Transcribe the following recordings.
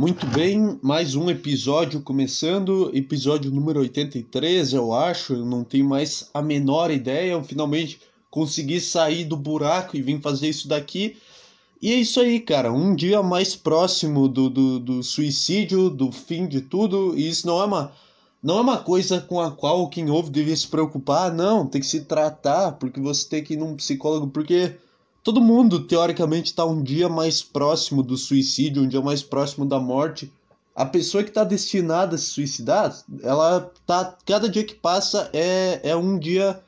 Muito bem, mais um episódio começando, episódio número 83, eu acho, eu não tenho mais a menor ideia, eu finalmente consegui sair do buraco e vim fazer isso daqui. E é isso aí, cara, um dia mais próximo do, do, do suicídio, do fim de tudo, e isso não é uma não é uma coisa com a qual quem ouve deveria se preocupar, não, tem que se tratar, porque você tem que ir num psicólogo, porque todo mundo, teoricamente, está um dia mais próximo do suicídio, um dia mais próximo da morte. A pessoa que está destinada a se suicidar, ela tá. Cada dia que passa é, é um dia.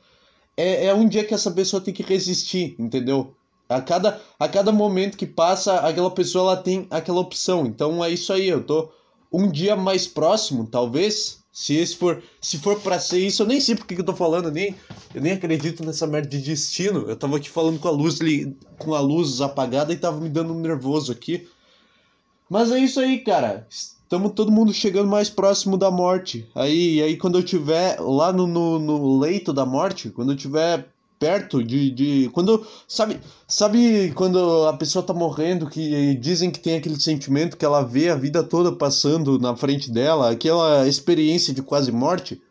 É, é um dia que essa pessoa tem que resistir, entendeu? A cada, a cada momento que passa, aquela pessoa ela tem aquela opção. Então é isso aí, eu tô um dia mais próximo, talvez, se esse for, se for para ser isso, eu nem sei porque que eu tô falando, nem eu nem acredito nessa merda de destino. Eu tava aqui falando com a luz com a luz apagada e tava me dando um nervoso aqui. Mas é isso aí, cara. Estamos todo mundo chegando mais próximo da morte. Aí, aí quando eu tiver lá no, no, no leito da morte, quando eu tiver perto de, de quando sabe sabe quando a pessoa tá morrendo que dizem que tem aquele sentimento que ela vê a vida toda passando na frente dela aquela experiência de quase morte?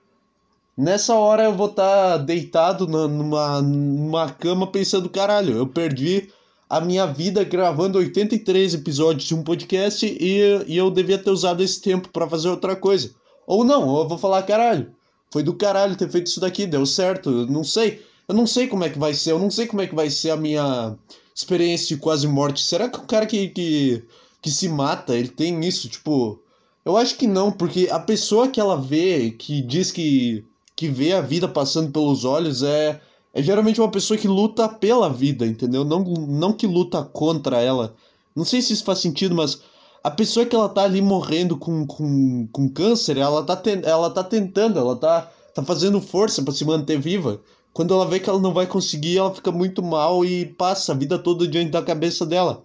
Nessa hora eu vou estar tá deitado na, numa numa cama pensando caralho eu perdi a minha vida gravando 83 episódios de um podcast e, e eu devia ter usado esse tempo para fazer outra coisa. Ou não eu vou falar caralho foi do caralho ter feito isso daqui deu certo não sei eu não sei como é que vai ser, eu não sei como é que vai ser a minha experiência de quase morte. Será que o cara que, que, que se mata, ele tem isso? Tipo, eu acho que não, porque a pessoa que ela vê, que diz que, que vê a vida passando pelos olhos, é, é geralmente uma pessoa que luta pela vida, entendeu? Não, não que luta contra ela. Não sei se isso faz sentido, mas a pessoa que ela tá ali morrendo com, com, com câncer, ela tá, ten, ela tá tentando, ela tá, tá fazendo força para se manter viva. Quando ela vê que ela não vai conseguir, ela fica muito mal e passa a vida toda diante da cabeça dela.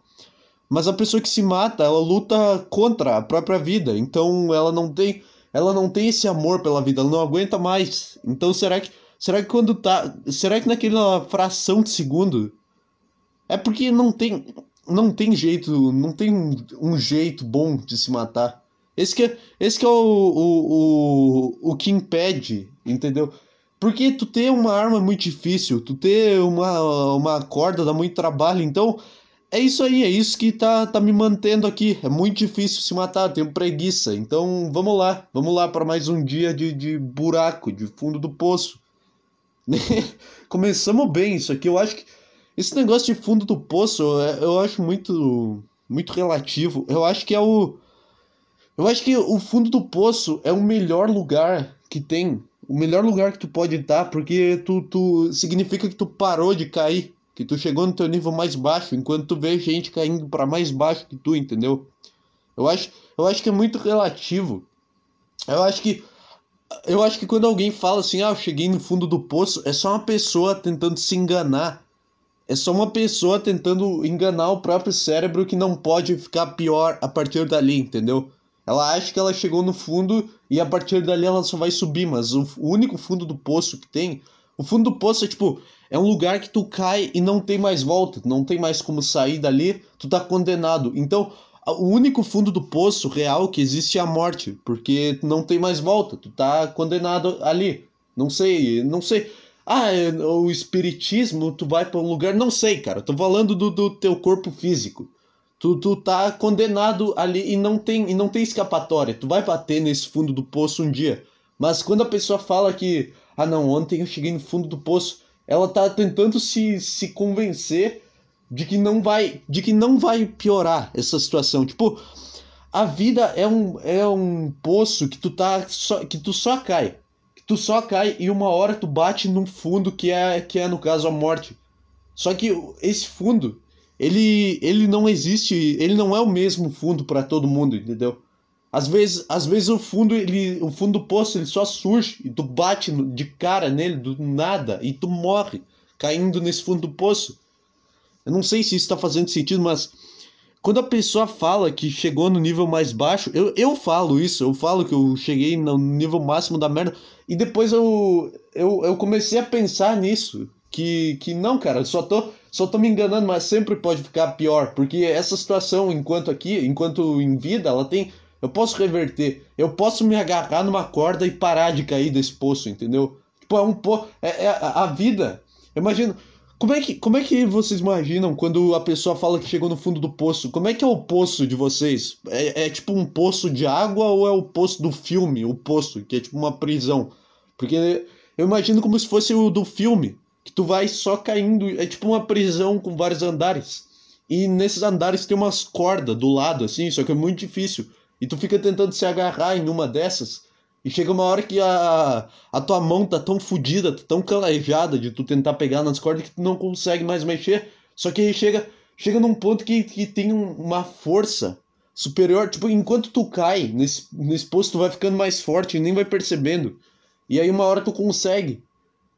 Mas a pessoa que se mata, ela luta contra a própria vida. Então ela não tem, ela não tem esse amor pela vida, ela não aguenta mais. Então será que, será que quando tá, será que naquela fração de segundo é porque não tem, não tem jeito, não tem um, um jeito bom de se matar. Esse que é, esse que é o, o, o, o que impede, entendeu? Porque tu ter uma arma é muito difícil, tu ter uma, uma corda dá muito trabalho, então é isso aí, é isso que tá, tá me mantendo aqui. É muito difícil se matar, tenho preguiça. Então vamos lá, vamos lá para mais um dia de, de buraco, de fundo do poço. Começamos bem isso aqui, eu acho que esse negócio de fundo do poço é, eu acho muito, muito relativo. Eu acho que é o. Eu acho que o fundo do poço é o melhor lugar que tem o melhor lugar que tu pode estar, porque tu, tu significa que tu parou de cair, que tu chegou no teu nível mais baixo, enquanto tu vê gente caindo para mais baixo que tu, entendeu? Eu acho, eu acho que é muito relativo. Eu acho que eu acho que quando alguém fala assim, ah, eu cheguei no fundo do poço, é só uma pessoa tentando se enganar. É só uma pessoa tentando enganar o próprio cérebro que não pode ficar pior a partir dali, entendeu? Ela acha que ela chegou no fundo e a partir dali ela só vai subir, mas o, único fundo do poço que tem. O fundo do poço é tipo. É um lugar que tu cai e não tem mais volta, não tem mais como sair dali, tu tá condenado. Então, o único fundo do poço real que existe é a morte, porque não tem mais volta, tu tá condenado ali. Não sei, não sei. Ah, é, o espiritismo, tu vai para um lugar. Não sei, cara. Tô falando do, do teu corpo físico. Tu, tu tá condenado ali e não tem e não tem escapatória. Tu vai bater nesse fundo do poço um dia. Mas quando a pessoa fala que, ah não, ontem eu cheguei no fundo do poço, ela tá tentando se, se convencer de que não vai, de que não vai piorar essa situação. Tipo, a vida é um, é um poço que tu tá só, que tu só cai. Que tu só cai e uma hora tu bate num fundo que é que é no caso a morte. Só que esse fundo ele, ele não existe, ele não é o mesmo fundo para todo mundo, entendeu? Às vezes, às vezes o fundo, ele, o fundo do poço, ele só surge e tu bate de cara nele do nada e tu morre caindo nesse fundo do poço. Eu não sei se isso está fazendo sentido, mas quando a pessoa fala que chegou no nível mais baixo, eu, eu falo isso, eu falo que eu cheguei no nível máximo da merda, e depois eu, eu, eu comecei a pensar nisso, que, que não, cara, eu só tô, só tô me enganando, mas sempre pode ficar pior, porque essa situação, enquanto aqui, enquanto em vida, ela tem. Eu posso reverter, eu posso me agarrar numa corda e parar de cair desse poço, entendeu? Tipo, é um po... é, é a vida. Imagina, como é, que, como é que vocês imaginam quando a pessoa fala que chegou no fundo do poço? Como é que é o poço de vocês? É, é tipo um poço de água ou é o poço do filme? O poço, que é tipo uma prisão? Porque eu imagino como se fosse o do filme, que tu vai só caindo. É tipo uma prisão com vários andares. E nesses andares tem umas cordas do lado, assim, só que é muito difícil. E tu fica tentando se agarrar em uma dessas. E chega uma hora que a, a tua mão tá tão fodida, tá tão calejada de tu tentar pegar nas cordas que tu não consegue mais mexer. Só que aí chega, chega num ponto que, que tem um, uma força superior. Tipo, enquanto tu cai nesse, nesse posto, tu vai ficando mais forte e nem vai percebendo. E aí uma hora tu consegue.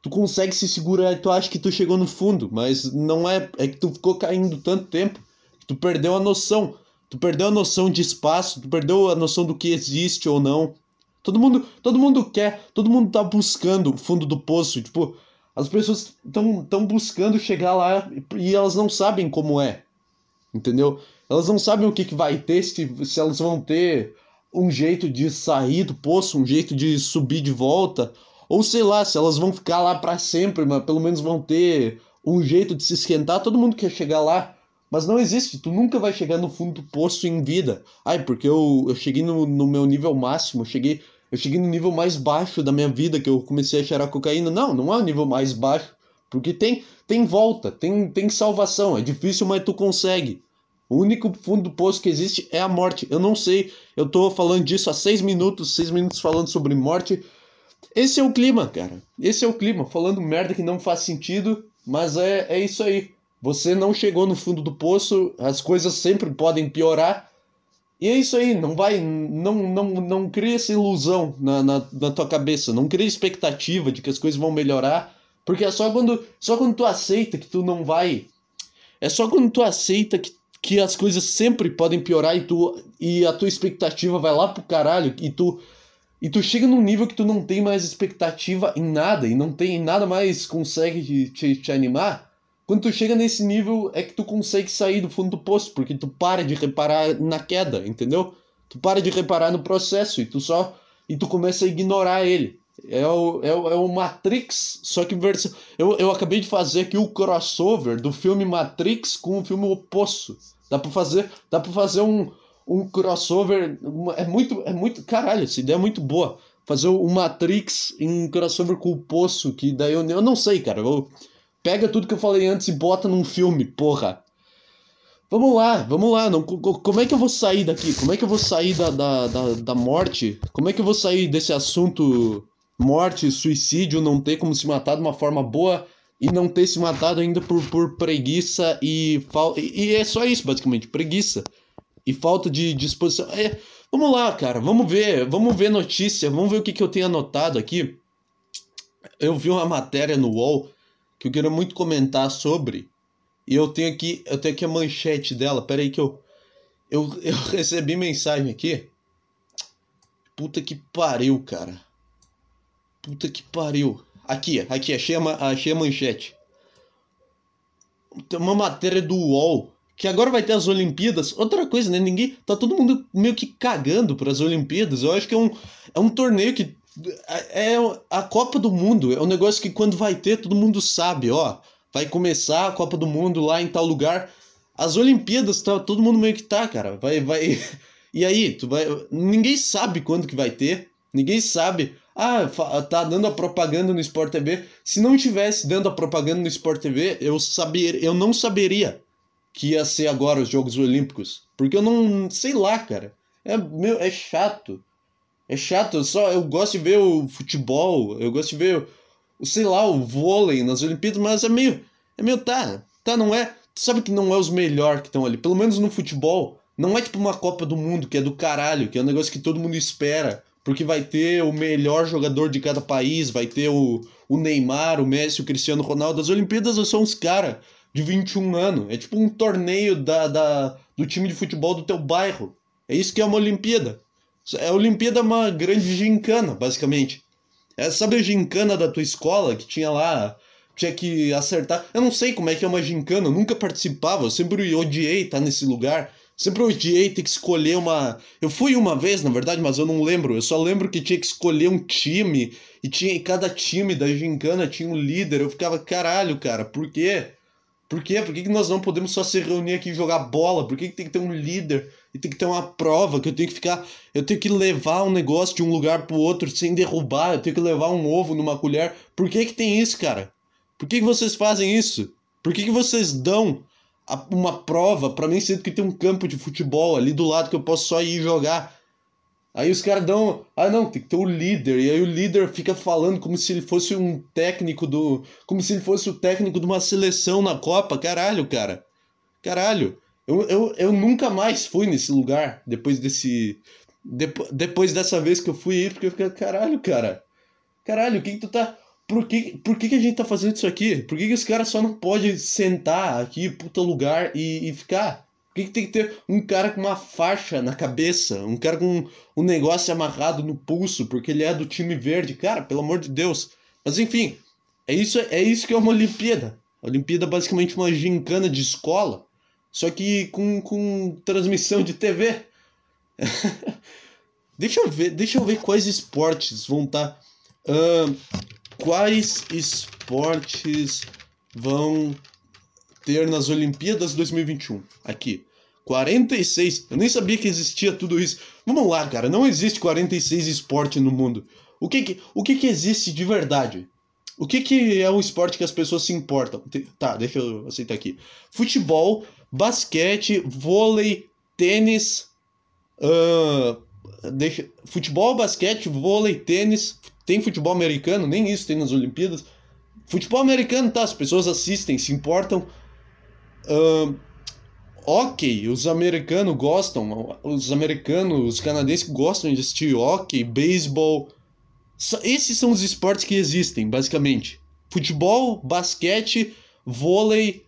Tu consegue se segurar e tu acha que tu chegou no fundo, mas não é. É que tu ficou caindo tanto tempo que tu perdeu a noção. Tu perdeu a noção de espaço, tu perdeu a noção do que existe ou não. Todo mundo, todo mundo quer, todo mundo tá buscando o fundo do poço, tipo, as pessoas estão tão buscando chegar lá e elas não sabem como é. Entendeu? Elas não sabem o que, que vai ter, se, se elas vão ter um jeito de sair do poço, um jeito de subir de volta, ou sei lá, se elas vão ficar lá para sempre, mas pelo menos vão ter um jeito de se esquentar. Todo mundo quer chegar lá, mas não existe. Tu nunca vai chegar no fundo do poço em vida. Ai, porque eu, eu cheguei no, no meu nível máximo, eu cheguei, eu cheguei no nível mais baixo da minha vida, que eu comecei a cheirar cocaína. Não, não é o nível mais baixo. Porque tem, tem volta, tem, tem salvação. É difícil, mas tu consegue. O único fundo do poço que existe é a morte. Eu não sei, eu tô falando disso há seis minutos, seis minutos falando sobre morte. Esse é o clima, cara. Esse é o clima. Falando merda que não faz sentido, mas é, é isso aí. Você não chegou no fundo do poço, as coisas sempre podem piorar. E é isso aí, não vai, não, não, não cria essa ilusão na, na, na tua cabeça, não cria expectativa de que as coisas vão melhorar, porque é só quando, só quando tu aceita que tu não vai, é só quando tu aceita que, que as coisas sempre podem piorar e tu e a tua expectativa vai lá pro caralho e tu e tu chega num nível que tu não tem mais expectativa em nada e não tem nada mais consegue te, te, animar, quando tu chega nesse nível é que tu consegue sair do fundo do poço, porque tu para de reparar na queda, entendeu? Tu para de reparar no processo e tu só e tu começa a ignorar ele. É o, é o, é o Matrix, só que versão. Eu, eu acabei de fazer aqui o crossover do filme Matrix com o filme O Poço. Dá pra fazer, dá pra fazer um, um crossover. É muito, é muito. Caralho, essa ideia é muito boa. Fazer o Matrix em crossover com o Poço, que daí eu, eu não sei, cara. Eu, Pega tudo que eu falei antes e bota num filme, porra. Vamos lá, vamos lá. Não, como é que eu vou sair daqui? Como é que eu vou sair da, da, da, da morte? Como é que eu vou sair desse assunto morte, suicídio, não ter como se matar de uma forma boa e não ter se matado ainda por, por preguiça e falta. E é só isso, basicamente, preguiça e falta de disposição. É, vamos lá, cara, vamos ver, vamos ver notícia, vamos ver o que, que eu tenho anotado aqui. Eu vi uma matéria no UOL que eu quero muito comentar sobre. E eu tenho aqui, eu tenho aqui a manchete dela. Pera aí que eu, eu eu recebi mensagem aqui. Puta que pariu, cara. Puta que pariu. Aqui, aqui, achei a, achei a manchete. Tem uma matéria do UOL que agora vai ter as Olimpíadas. Outra coisa, né? Ninguém. Tá todo mundo meio que cagando para as Olimpíadas. Eu acho que é um, é um torneio que é, é a Copa do Mundo, é um negócio que quando vai ter, todo mundo sabe, ó. Vai começar a Copa do Mundo lá em tal lugar. As Olimpíadas, tá, todo mundo meio que tá, cara. Vai, vai. E aí, tu vai. Ninguém sabe quando que vai ter. Ninguém sabe. Ah, tá dando a propaganda no Sport TV. Se não tivesse dando a propaganda no Sport TV, eu saber, eu não saberia que ia ser agora os Jogos Olímpicos, porque eu não, sei lá, cara. É meu, é chato. É chato, eu só eu gosto de ver o futebol, eu gosto de ver, o, sei lá, o vôlei nas Olimpíadas, mas é meio. É meio tá. Tá, não é. Tu sabe que não é os melhores que estão ali. Pelo menos no futebol. Não é tipo uma Copa do Mundo, que é do caralho, que é um negócio que todo mundo espera. Porque vai ter o melhor jogador de cada país, vai ter o, o Neymar, o Messi, o Cristiano Ronaldo. As Olimpíadas são uns caras de 21 anos. É tipo um torneio da, da, do time de futebol do teu bairro. É isso que é uma Olimpíada. A Olimpíada é uma grande gincana, basicamente. É, sabe a gincana da tua escola que tinha lá? tinha que acertar. Eu não sei como é que é uma gincana, eu nunca participava, eu sempre odiei estar nesse lugar. Sempre odiei ter que escolher uma. Eu fui uma vez, na verdade, mas eu não lembro. Eu só lembro que tinha que escolher um time. E tinha e cada time da gincana tinha um líder. Eu ficava, caralho, cara, por quê? Por quê? Por que, que nós não podemos só se reunir aqui e jogar bola? Por que, que tem que ter um líder? E tem que ter uma prova que eu tenho que ficar. Eu tenho que levar um negócio de um lugar pro outro sem derrubar. Eu tenho que levar um ovo numa colher. Por que, que tem isso, cara? Por que, que vocês fazem isso? Por que, que vocês dão uma prova para mim sendo que tem um campo de futebol ali do lado que eu posso só ir jogar. Aí os caras dão, ah não, tem que ter o líder. E aí o líder fica falando como se ele fosse um técnico do, como se ele fosse o técnico de uma seleção na Copa. Caralho, cara. Caralho. Eu, eu, eu nunca mais fui nesse lugar depois desse depois dessa vez que eu fui ir, porque eu fiquei, caralho, cara. Caralho, o que, que tu tá por que, por que, que a gente tá fazendo isso aqui? Por que, que os caras só não podem sentar aqui, puta lugar, e, e ficar? Por que, que tem que ter um cara com uma faixa na cabeça? Um cara com um negócio amarrado no pulso, porque ele é do time verde? Cara, pelo amor de Deus. Mas enfim, é isso, é isso que é uma Olimpíada. A Olimpíada é basicamente uma gincana de escola, só que com, com transmissão de TV. deixa eu ver, deixa eu ver quais esportes vão estar. Tá, uh, quais esportes vão ter nas Olimpíadas 2021? Aqui. 46. Eu nem sabia que existia tudo isso. Vamos lá, cara. Não existe 46 esportes no mundo. O que que, o que que existe de verdade? O que que é um esporte que as pessoas se importam? Tá, deixa eu aceitar aqui. Futebol, basquete, vôlei, tênis, uh, deixa, futebol, basquete, vôlei, tênis, tem futebol americano, nem isso tem nas Olimpíadas. Futebol americano, tá, as pessoas assistem, se importam. Uh, ok, os americanos gostam, os americanos, os canadenses gostam de assistir hockey, beisebol. Esses são os esportes que existem, basicamente. Futebol, basquete, vôlei,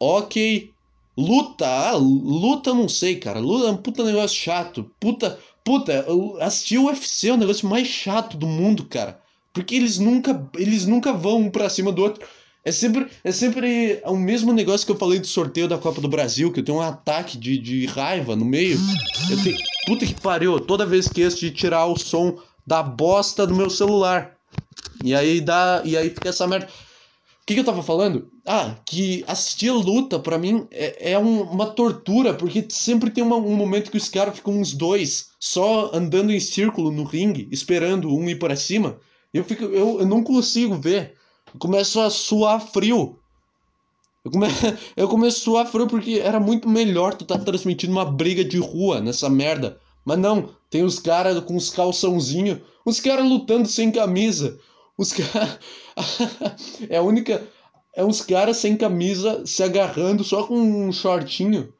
hockey, luta. Ah, luta não sei, cara. Luta é um puta negócio chato. Puta, Puta, assistir o UFC é o negócio mais chato do mundo, cara. Porque eles nunca, eles nunca vão um pra cima do outro. É sempre, é sempre o mesmo negócio que eu falei do sorteio da Copa do Brasil, que eu tenho um ataque de, de raiva no meio. Eu tenho. Puta que pariu, toda vez que de tirar o som da bosta do meu celular. E aí dá. E aí fica essa merda que, que eu tava falando? Ah, que assistir luta para mim é, é um, uma tortura, porque sempre tem uma, um momento que os caras ficam uns dois só andando em círculo no ringue, esperando um ir para cima. Eu, fico, eu, eu não consigo ver. Começo a suar frio. Eu, come... eu começo a suar frio porque era muito melhor tu tá transmitindo uma briga de rua nessa merda. Mas não, tem os caras com os calçãozinhos, os caras lutando sem camisa. Os caras. é a única. É uns caras sem camisa se agarrando só com um shortinho.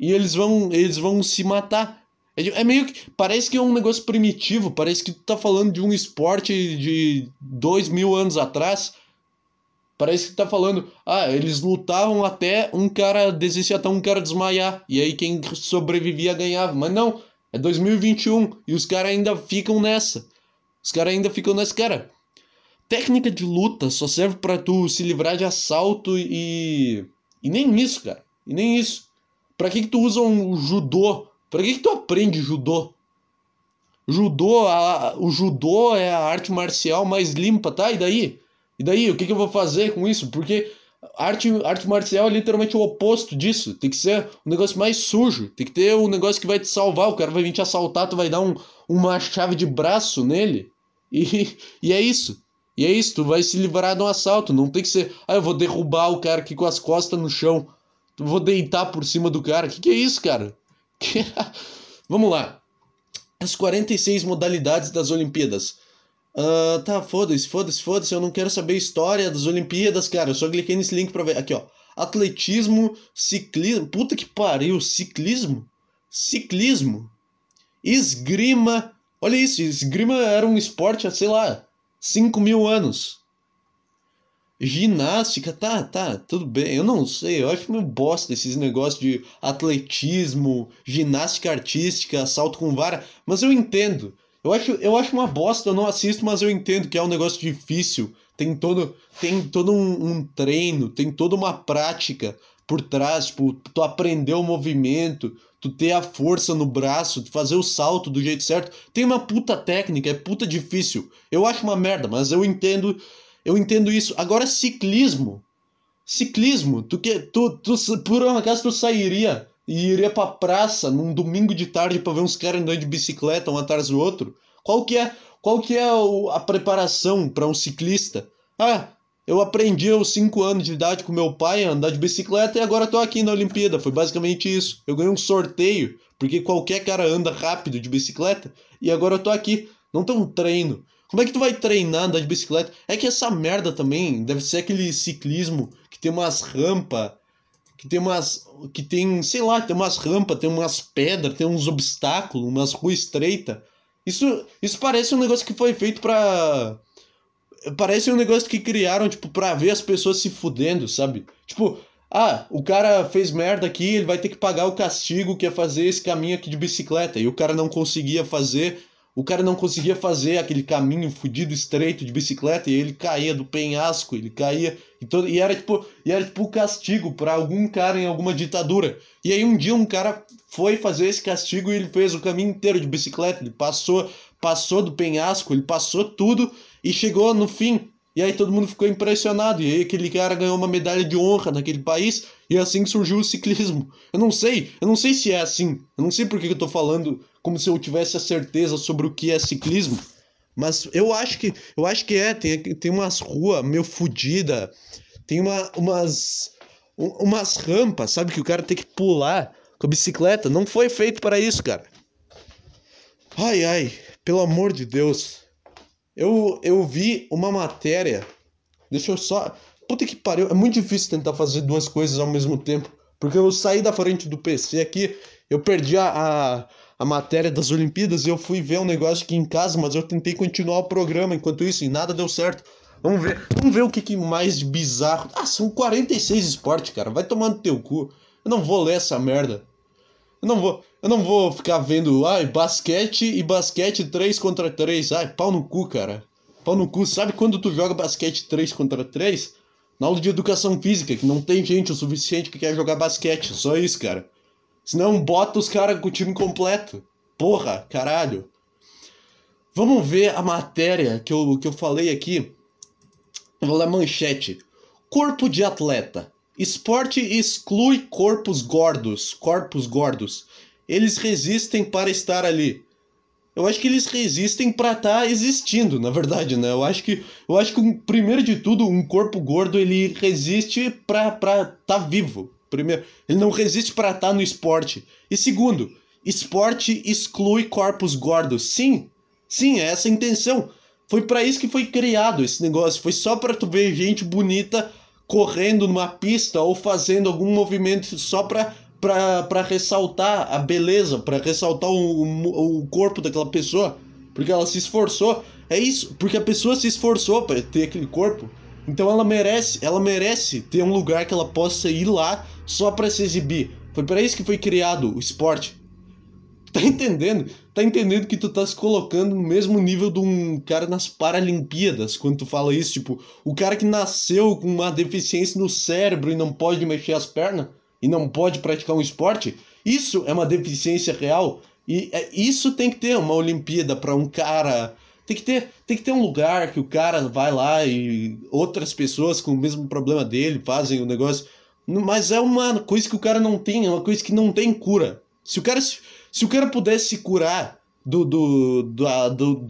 E eles vão. Eles vão se matar. É, é meio que. Parece que é um negócio primitivo. Parece que tu tá falando de um esporte de dois mil anos atrás. Parece que tá falando. Ah, eles lutavam até um cara desistir, até um cara desmaiar. E aí quem sobrevivia ganhava. Mas não. É 2021. E os caras ainda ficam nessa. Os caras ainda ficam nessa. Cara, técnica de luta só serve para tu se livrar de assalto e. E nem isso, cara. E nem isso. Pra que, que tu usa um judô? Pra que, que tu aprende judô? Judô, a, o judô é a arte marcial mais limpa, tá? E daí? E daí? O que, que eu vou fazer com isso? Porque arte, arte marcial é literalmente o oposto disso. Tem que ser um negócio mais sujo. Tem que ter um negócio que vai te salvar. O cara vai vir te assaltar, tu vai dar um, uma chave de braço nele. E, e é isso. E é isso, tu vai se livrar de um assalto. Não tem que ser, ah, eu vou derrubar o cara aqui com as costas no chão. Tu vou deitar por cima do cara. Que que é isso, cara? Que... Vamos lá. As 46 modalidades das Olimpíadas. Uh, tá, foda-se, foda-se, foda-se. Eu não quero saber história das Olimpíadas, cara. Eu só cliquei nesse link pra ver. Aqui, ó. Atletismo, ciclismo. Puta que pariu, ciclismo? Ciclismo. Esgrima. Olha isso, esgrima era um esporte, sei lá, 5 mil anos. Ginástica, tá, tá, tudo bem. Eu não sei, eu acho meio bosta esses negócios de atletismo, ginástica artística, salto com vara, mas eu entendo. Eu acho, eu acho uma bosta, eu não assisto, mas eu entendo que é um negócio difícil. tem todo, tem todo um, um treino, tem toda uma prática por trás, tipo, tu aprender o movimento, tu ter a força no braço, tu fazer o salto do jeito certo. Tem uma puta técnica, é puta difícil. Eu acho uma merda, mas eu entendo, eu entendo isso. Agora ciclismo, ciclismo, tu que tu, tu por um acaso tu sairia e iria pra praça num domingo de tarde para ver uns caras andando de bicicleta um atrás do outro? Qual que é, qual que é a preparação para um ciclista? Ah, eu aprendi aos 5 anos de idade com meu pai a andar de bicicleta e agora tô aqui na Olimpíada. Foi basicamente isso. Eu ganhei um sorteio, porque qualquer cara anda rápido de bicicleta, e agora eu tô aqui. Não tem um treino. Como é que tu vai treinar andar de bicicleta? É que essa merda também deve ser aquele ciclismo que tem umas rampas, que tem umas. que tem, sei lá, tem umas rampas, tem umas pedras, tem uns obstáculos, umas ruas estreitas. Isso, isso parece um negócio que foi feito pra parece um negócio que criaram, tipo, pra ver as pessoas se fudendo, sabe? Tipo, ah, o cara fez merda aqui, ele vai ter que pagar o castigo que é fazer esse caminho aqui de bicicleta. E o cara não conseguia fazer, o cara não conseguia fazer aquele caminho fudido estreito de bicicleta e ele caía do penhasco, ele caía e, todo, e era tipo, e era tipo castigo para algum cara em alguma ditadura. E aí um dia um cara foi fazer esse castigo e ele fez o caminho inteiro de bicicleta, ele passou, passou do penhasco, ele passou tudo e chegou no fim. E aí todo mundo ficou impressionado. E aí aquele cara ganhou uma medalha de honra naquele país. E é assim que surgiu o ciclismo. Eu não sei, eu não sei se é assim. Eu não sei por que eu tô falando como se eu tivesse a certeza sobre o que é ciclismo. Mas eu acho que eu acho que é. Tem, tem umas ruas meio fodida. Tem uma, umas. umas rampas, sabe? Que o cara tem que pular com a bicicleta. Não foi feito para isso, cara. Ai, ai, pelo amor de Deus. Eu, eu vi uma matéria. Deixa eu só. Puta que pariu. É muito difícil tentar fazer duas coisas ao mesmo tempo. Porque eu saí da frente do PC aqui, eu perdi a, a, a matéria das Olimpíadas e eu fui ver um negócio aqui em casa, mas eu tentei continuar o programa enquanto isso e nada deu certo. Vamos ver, vamos ver o que, que mais bizarro. Ah, são 46 esportes, cara. Vai tomando teu cu. Eu não vou ler essa merda. Eu não vou, eu não vou ficar vendo, ai, basquete e basquete 3 contra 3. Ai, pau no cu, cara. Pau no cu. Sabe quando tu joga basquete 3 contra 3? Na aula de educação física, que não tem gente o suficiente que quer jogar basquete. Só isso, cara. Senão bota os caras com o time completo. Porra, caralho. Vamos ver a matéria que eu, que eu falei aqui. vou ler manchete. Corpo de atleta. Esporte exclui corpos gordos, corpos gordos. Eles resistem para estar ali. Eu acho que eles resistem para estar tá existindo, na verdade, né? Eu acho que, eu acho que primeiro de tudo, um corpo gordo ele resiste para para estar tá vivo. Primeiro, ele não resiste para estar tá no esporte. E segundo, esporte exclui corpos gordos. Sim, sim, é essa a intenção. Foi para isso que foi criado esse negócio. Foi só para tu ver gente bonita correndo numa pista ou fazendo algum movimento só para para ressaltar a beleza, para ressaltar o, o, corpo daquela pessoa, porque ela se esforçou. É isso, porque a pessoa se esforçou para ter aquele corpo. Então ela merece, ela merece ter um lugar que ela possa ir lá só para se exibir. Foi para isso que foi criado o esporte. Tá entendendo? Tá entendendo que tu tá se colocando no mesmo nível de um cara nas Paralimpíadas quando tu fala isso? Tipo, o cara que nasceu com uma deficiência no cérebro e não pode mexer as pernas e não pode praticar um esporte? Isso é uma deficiência real. E é, isso tem que ter uma Olimpíada para um cara. Tem que, ter, tem que ter um lugar que o cara vai lá e outras pessoas com o mesmo problema dele fazem o negócio. Mas é uma coisa que o cara não tem, é uma coisa que não tem cura. Se o cara se, o cara pudesse se curar do, do, do, do,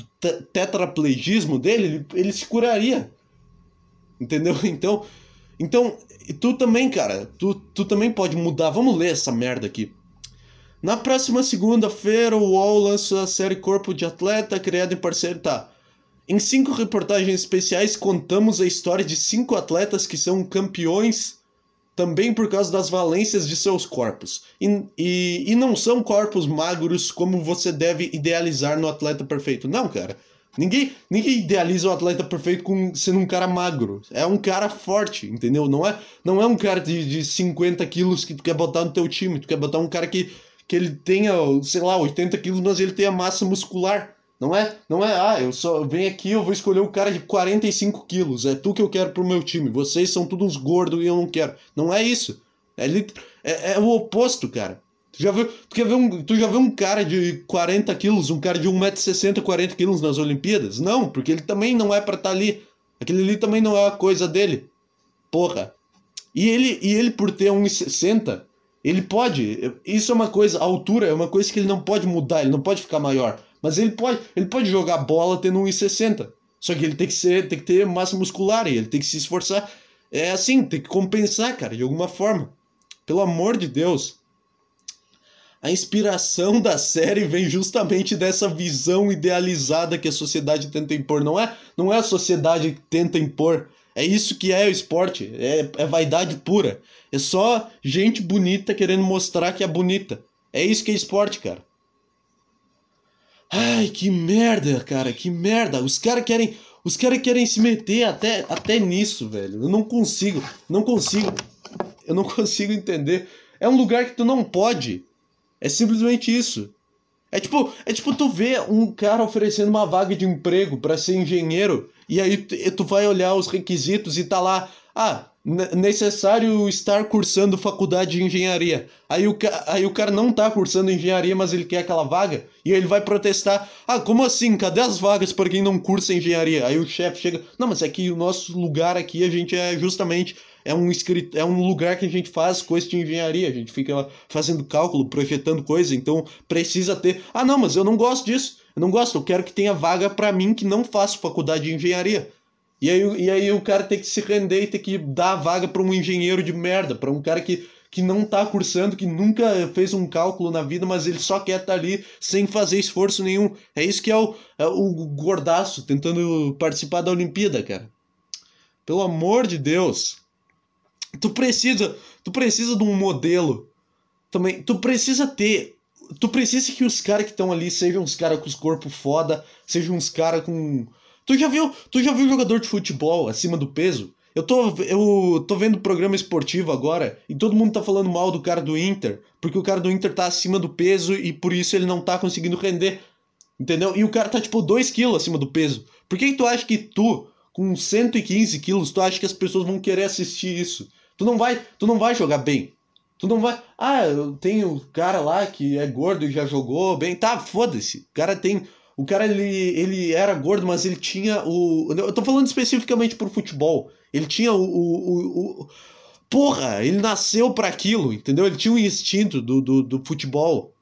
tetraplegismo dele, ele, ele se curaria. Entendeu? Então, então, tu também, cara, tu, tu também pode mudar. Vamos ler essa merda aqui. Na próxima segunda-feira, o UOL lança a série Corpo de Atleta, criada em parceria. Tá. Em cinco reportagens especiais, contamos a história de cinco atletas que são campeões também por causa das valências de seus corpos. E, e, e não são corpos magros como você deve idealizar no atleta perfeito. Não, cara. Ninguém, ninguém idealiza o atleta perfeito com sendo um cara magro. É um cara forte, entendeu? Não é, não é um cara de, de 50 quilos que tu quer botar no teu time. Tu quer botar um cara que, que ele tenha, sei lá, 80 quilos, mas ele tenha massa muscular. Não é, não é, ah, eu só venho aqui, eu vou escolher o cara de 45 quilos. É tu que eu quero pro meu time. Vocês são todos gordos e eu não quero. Não é isso. É, é, é o oposto, cara. Tu já, viu, tu, quer ver um, tu já viu um cara de 40 quilos, um cara de 1,60m, 40 quilos nas Olimpíadas? Não, porque ele também não é pra estar tá ali. Aquele ali também não é a coisa dele. Porra. E ele, e ele por ter 1,60, ele pode. Isso é uma coisa, a altura é uma coisa que ele não pode mudar, ele não pode ficar maior. Mas ele pode, ele pode jogar bola tendo 1,60. Só que ele tem que ser, tem que ter massa muscular e ele tem que se esforçar. É assim, tem que compensar, cara, de alguma forma. Pelo amor de Deus. A inspiração da série vem justamente dessa visão idealizada que a sociedade tenta impor. Não é, não é a sociedade que tenta impor. É isso que é o esporte. É, é vaidade pura. É só gente bonita querendo mostrar que é bonita. É isso que é esporte, cara. Ai, que merda, cara, que merda. Os caras querem, os caras querem se meter até, até nisso, velho. Eu não consigo, não consigo. Eu não consigo entender. É um lugar que tu não pode. É simplesmente isso. É tipo, é tipo tu vê um cara oferecendo uma vaga de emprego para ser engenheiro e aí tu vai olhar os requisitos e tá lá, ah, necessário estar cursando faculdade de engenharia. Aí o, aí o cara não tá cursando engenharia, mas ele quer aquela vaga. E ele vai protestar. Ah, como assim? Cadê as vagas para quem não cursa engenharia? Aí o chefe chega. Não, mas é que o nosso lugar aqui, a gente é justamente. É um, escrit... é um lugar que a gente faz coisa de engenharia. A gente fica fazendo cálculo, projetando coisa. Então precisa ter. Ah, não, mas eu não gosto disso. Eu não gosto. Eu quero que tenha vaga para mim que não faço faculdade de engenharia. E aí, e aí o cara tem que se render e tem que dar a vaga para um engenheiro de merda, para um cara que, que não tá cursando, que nunca fez um cálculo na vida, mas ele só quer estar tá ali sem fazer esforço nenhum. É isso que é o, é o gordaço tentando participar da Olimpíada, cara. Pelo amor de Deus. Tu precisa, tu precisa de um modelo. Também, tu precisa ter tu precisa que os caras que estão ali sejam uns caras com os corpos foda, sejam uns caras com Tu já viu, tu já viu jogador de futebol acima do peso? Eu tô, eu tô vendo programa esportivo agora e todo mundo tá falando mal do cara do Inter, porque o cara do Inter tá acima do peso e por isso ele não tá conseguindo render. Entendeu? E o cara tá tipo 2 quilos acima do peso. Por que, que tu acha que tu, com 115 quilos, tu acha que as pessoas vão querer assistir isso? Tu não vai, tu não vai jogar bem. Tu não vai. Ah, eu tenho cara lá que é gordo e já jogou bem. Tá, foda-se. O cara tem o cara, ele, ele era gordo, mas ele tinha o. Eu tô falando especificamente pro futebol. Ele tinha o. o, o porra, ele nasceu para aquilo, entendeu? Ele tinha o um instinto do, do, do, futebol.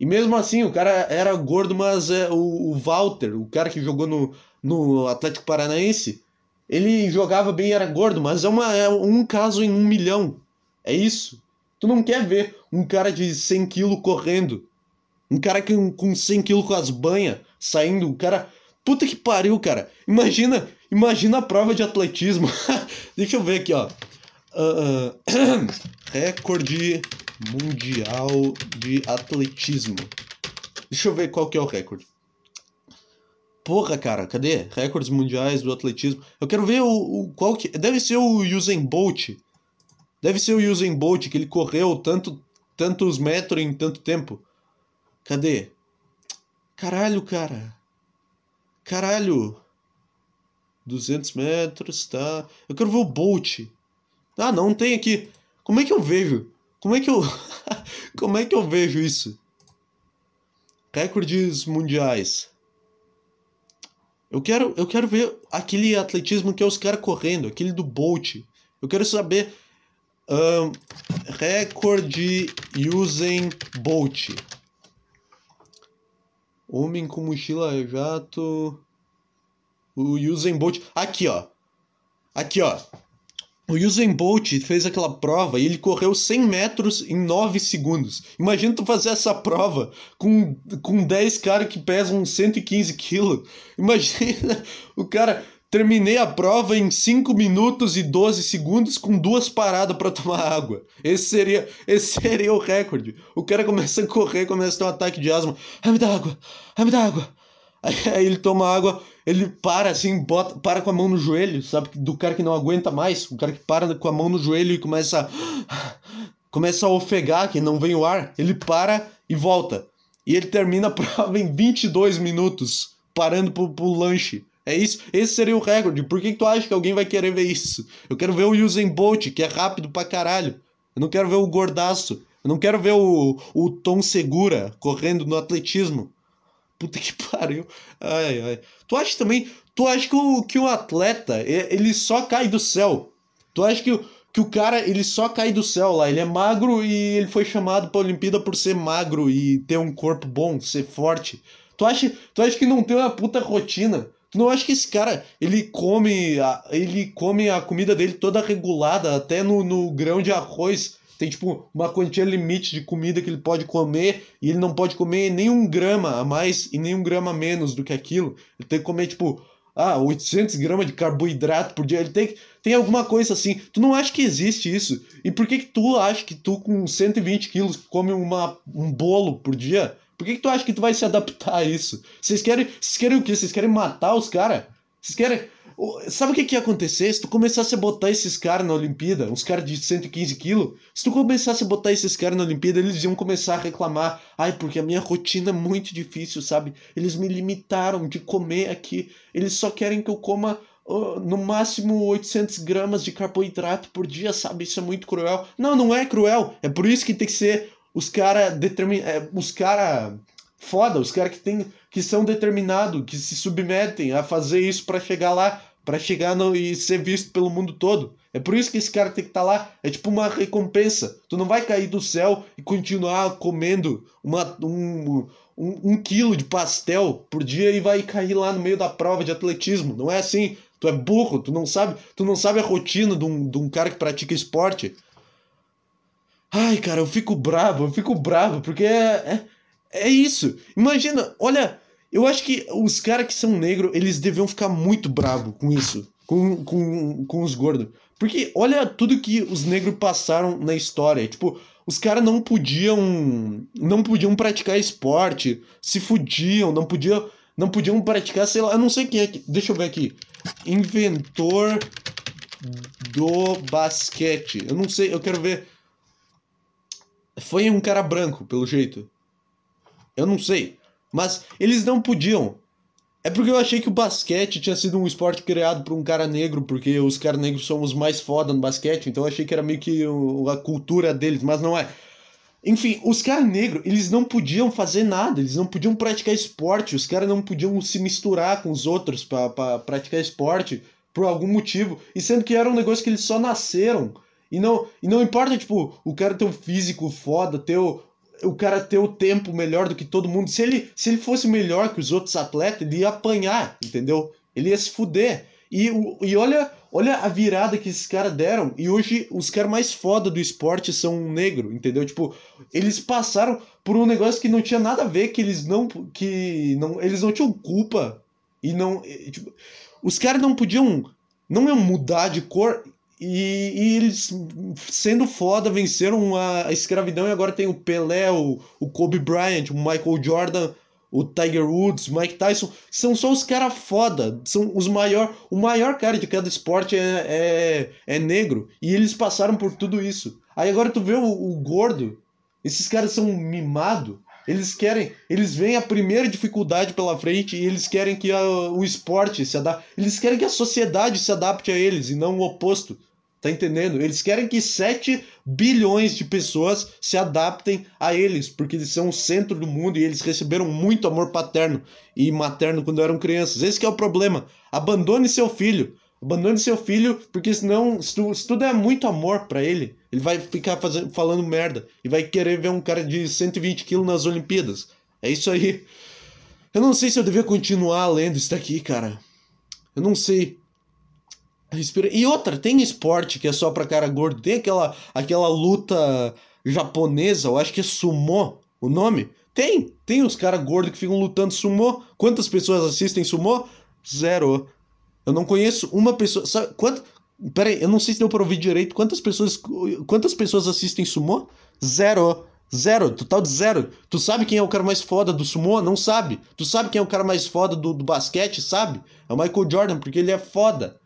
E mesmo assim, o cara era gordo, mas é, o, o Walter, o cara que jogou no, no Atlético Paranaense, ele jogava bem e era gordo, mas é, uma, é um caso em um milhão. É isso. Tu não quer ver um cara de 100 quilos correndo um cara que, com 100 quilos com as banhas, saindo, o cara... Puta que pariu, cara. Imagina, imagina a prova de atletismo. Deixa eu ver aqui, ó. Uh, recorde mundial de atletismo. Deixa eu ver qual que é o recorde. Porra, cara, cadê? Recordes mundiais do atletismo. Eu quero ver o, o qual que deve ser o Usain Bolt. Deve ser o Usain Bolt que ele correu tanto tantos metros em tanto tempo. Cadê? Caralho, cara. Caralho. 200 metros, tá. Eu quero ver o Bolt. Ah, não tem aqui. Como é que eu vejo? Como é que eu. Como é que eu vejo isso? Recordes mundiais. Eu quero, eu quero ver aquele atletismo que é os caras correndo, aquele do Bolt. Eu quero saber. Um, recorde Usain Bolt. Homem com mochila jato. O Usain Bolt. Aqui, ó. Aqui, ó. O Usain Bolt fez aquela prova e ele correu 100 metros em 9 segundos. Imagina tu fazer essa prova com, com 10 caras que pesam 115 quilos. Imagina o cara Terminei a prova em 5 minutos e 12 segundos com duas paradas para tomar água. Esse seria, esse seria o recorde. O cara começa a correr, começa a ter um ataque de asma. Ai, me dá água! Ai, me dá água! Aí, ele toma água, ele para assim, bota, para com a mão no joelho, sabe? Do cara que não aguenta mais. O cara que para com a mão no joelho e começa a, começa a ofegar, que não vem o ar. Ele para e volta. e ele termina a prova em 22 minutos, parando pro, pro lanche. É isso, esse seria o recorde. Por que, que tu acha que alguém vai querer ver isso? Eu quero ver o Usain Bolt, que é rápido pra caralho. Eu não quero ver o gordaço. Eu não quero ver o, o Tom Segura correndo no atletismo. Puta que pariu. Ai, ai. Tu acha também. Tu acha que o, que o atleta, ele só cai do céu? Tu acha que, que o cara, ele só cai do céu lá? Ele é magro e ele foi chamado pra Olimpíada por ser magro e ter um corpo bom, ser forte. Tu acha, tu acha que não tem uma puta rotina? Tu não acha que esse cara, ele come a, ele come a comida dele toda regulada, até no, no grão de arroz? Tem, tipo, uma quantia limite de comida que ele pode comer e ele não pode comer nem um grama a mais e nem um grama a menos do que aquilo. Ele tem que comer, tipo, ah, 800 gramas de carboidrato por dia. Ele tem, tem alguma coisa assim. Tu não acha que existe isso? E por que que tu acha que tu com 120 quilos come uma, um bolo por dia? Por que, que tu acha que tu vai se adaptar a isso? Vocês querem, vocês querem o quê? Vocês querem matar os caras? Vocês querem. Sabe o que, que ia acontecer? Se tu começasse a botar esses caras na Olimpíada, uns caras de 115 quilos, se tu começasse a botar esses caras na Olimpíada, eles iam começar a reclamar. Ai, porque a minha rotina é muito difícil, sabe? Eles me limitaram de comer aqui. Eles só querem que eu coma uh, no máximo 800 gramas de carboidrato por dia, sabe? Isso é muito cruel. Não, não é cruel. É por isso que tem que ser os caras determin... É, os cara foda, os caras que tem que são determinados, que se submetem a fazer isso para chegar lá, para chegar no... e ser visto pelo mundo todo. É por isso que esse cara tem que estar tá lá. É tipo uma recompensa. Tu não vai cair do céu e continuar comendo uma, um, um, um quilo de pastel por dia e vai cair lá no meio da prova de atletismo. Não é assim. Tu é burro, tu não sabe, tu não sabe a rotina de um, de um cara que pratica esporte. Ai, cara, eu fico bravo, eu fico bravo, porque é, é, é isso. Imagina, olha, eu acho que os caras que são negros, eles deviam ficar muito bravos com isso, com, com, com os gordos. Porque olha tudo que os negros passaram na história. Tipo, os caras não podiam. Não podiam praticar esporte, se fudiam, não podiam. Não podiam praticar, sei lá, eu não sei quem é que. Deixa eu ver aqui. Inventor do basquete. Eu não sei, eu quero ver. Foi um cara branco, pelo jeito. Eu não sei. Mas eles não podiam. É porque eu achei que o basquete tinha sido um esporte criado por um cara negro, porque os caras negros são os mais foda no basquete, então eu achei que era meio que a cultura deles, mas não é. Enfim, os caras negros, eles não podiam fazer nada, eles não podiam praticar esporte, os caras não podiam se misturar com os outros para praticar esporte por algum motivo, e sendo que era um negócio que eles só nasceram e não, e não importa, tipo, o cara ter um físico foda, ter o cara ter o tempo melhor do que todo mundo. Se ele, se ele fosse melhor que os outros atletas, ele ia apanhar, entendeu? Ele ia se fuder. E, e olha, olha a virada que esses caras deram. E hoje os caras mais foda do esporte são um negro, entendeu? Tipo, eles passaram por um negócio que não tinha nada a ver, que eles não. que não, eles não tinham culpa. E não. Tipo, os caras não podiam. Não iam mudar de cor e, e, eles, sendo foda, venceram a, escravidão e agora tem o Pelé, o, o Kobe Bryant, o Michael Jordan, o Tiger Woods, Mike Tyson. São só os caras foda. São os maior, o maior cara de cada esporte é, é, é, negro. E eles passaram por tudo isso. Aí agora tu vê o, o gordo. Esses caras são mimados. Eles querem, eles veem a primeira dificuldade pela frente e eles querem que a, o esporte se adapte. Eles querem que a sociedade se adapte a eles e não o oposto. Tá entendendo? Eles querem que 7 bilhões de pessoas se adaptem a eles, porque eles são o centro do mundo e eles receberam muito amor paterno e materno quando eram crianças. Esse é o problema. Abandone seu filho. Abandone seu filho, porque senão, se tu, se tu der muito amor para ele, ele vai ficar fazendo, falando merda e vai querer ver um cara de 120 quilos nas Olimpíadas. É isso aí. Eu não sei se eu devia continuar lendo isso daqui, cara. Eu não sei. E outra, tem esporte que é só pra cara gordo. Tem aquela, aquela luta japonesa, eu acho que é sumô o nome. Tem, tem os caras gordos que ficam lutando sumô. Quantas pessoas assistem sumô? Zero. Eu não conheço uma pessoa. Sabe quanto? Pera aí, eu não sei se deu pra ouvir direito. Quantas pessoas, quantas pessoas assistem sumô? Zero. Zero, total de zero. Tu sabe quem é o cara mais foda do sumô? Não sabe. Tu sabe quem é o cara mais foda do, do basquete? Sabe? É o Michael Jordan, porque ele é foda.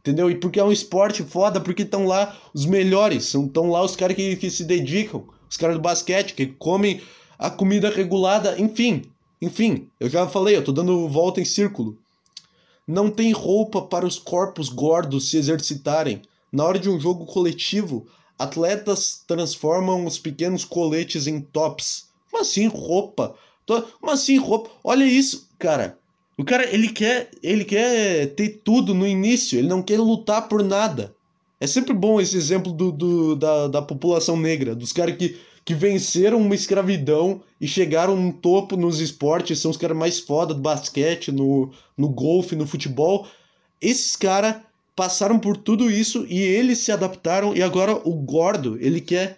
Entendeu? E porque é um esporte foda, porque estão lá os melhores, estão lá os caras que, que se dedicam, os caras do basquete, que comem a comida regulada, enfim. Enfim, eu já falei, eu tô dando volta em círculo. Não tem roupa para os corpos gordos se exercitarem. Na hora de um jogo coletivo, atletas transformam os pequenos coletes em tops. Como assim roupa? Como assim roupa? Olha isso, cara. O cara, ele quer, ele quer ter tudo no início, ele não quer lutar por nada. É sempre bom esse exemplo do, do da, da população negra, dos caras que, que venceram uma escravidão e chegaram no topo nos esportes, são os caras mais foda do basquete, no, no golfe, no futebol. Esses caras passaram por tudo isso e eles se adaptaram e agora o gordo, ele quer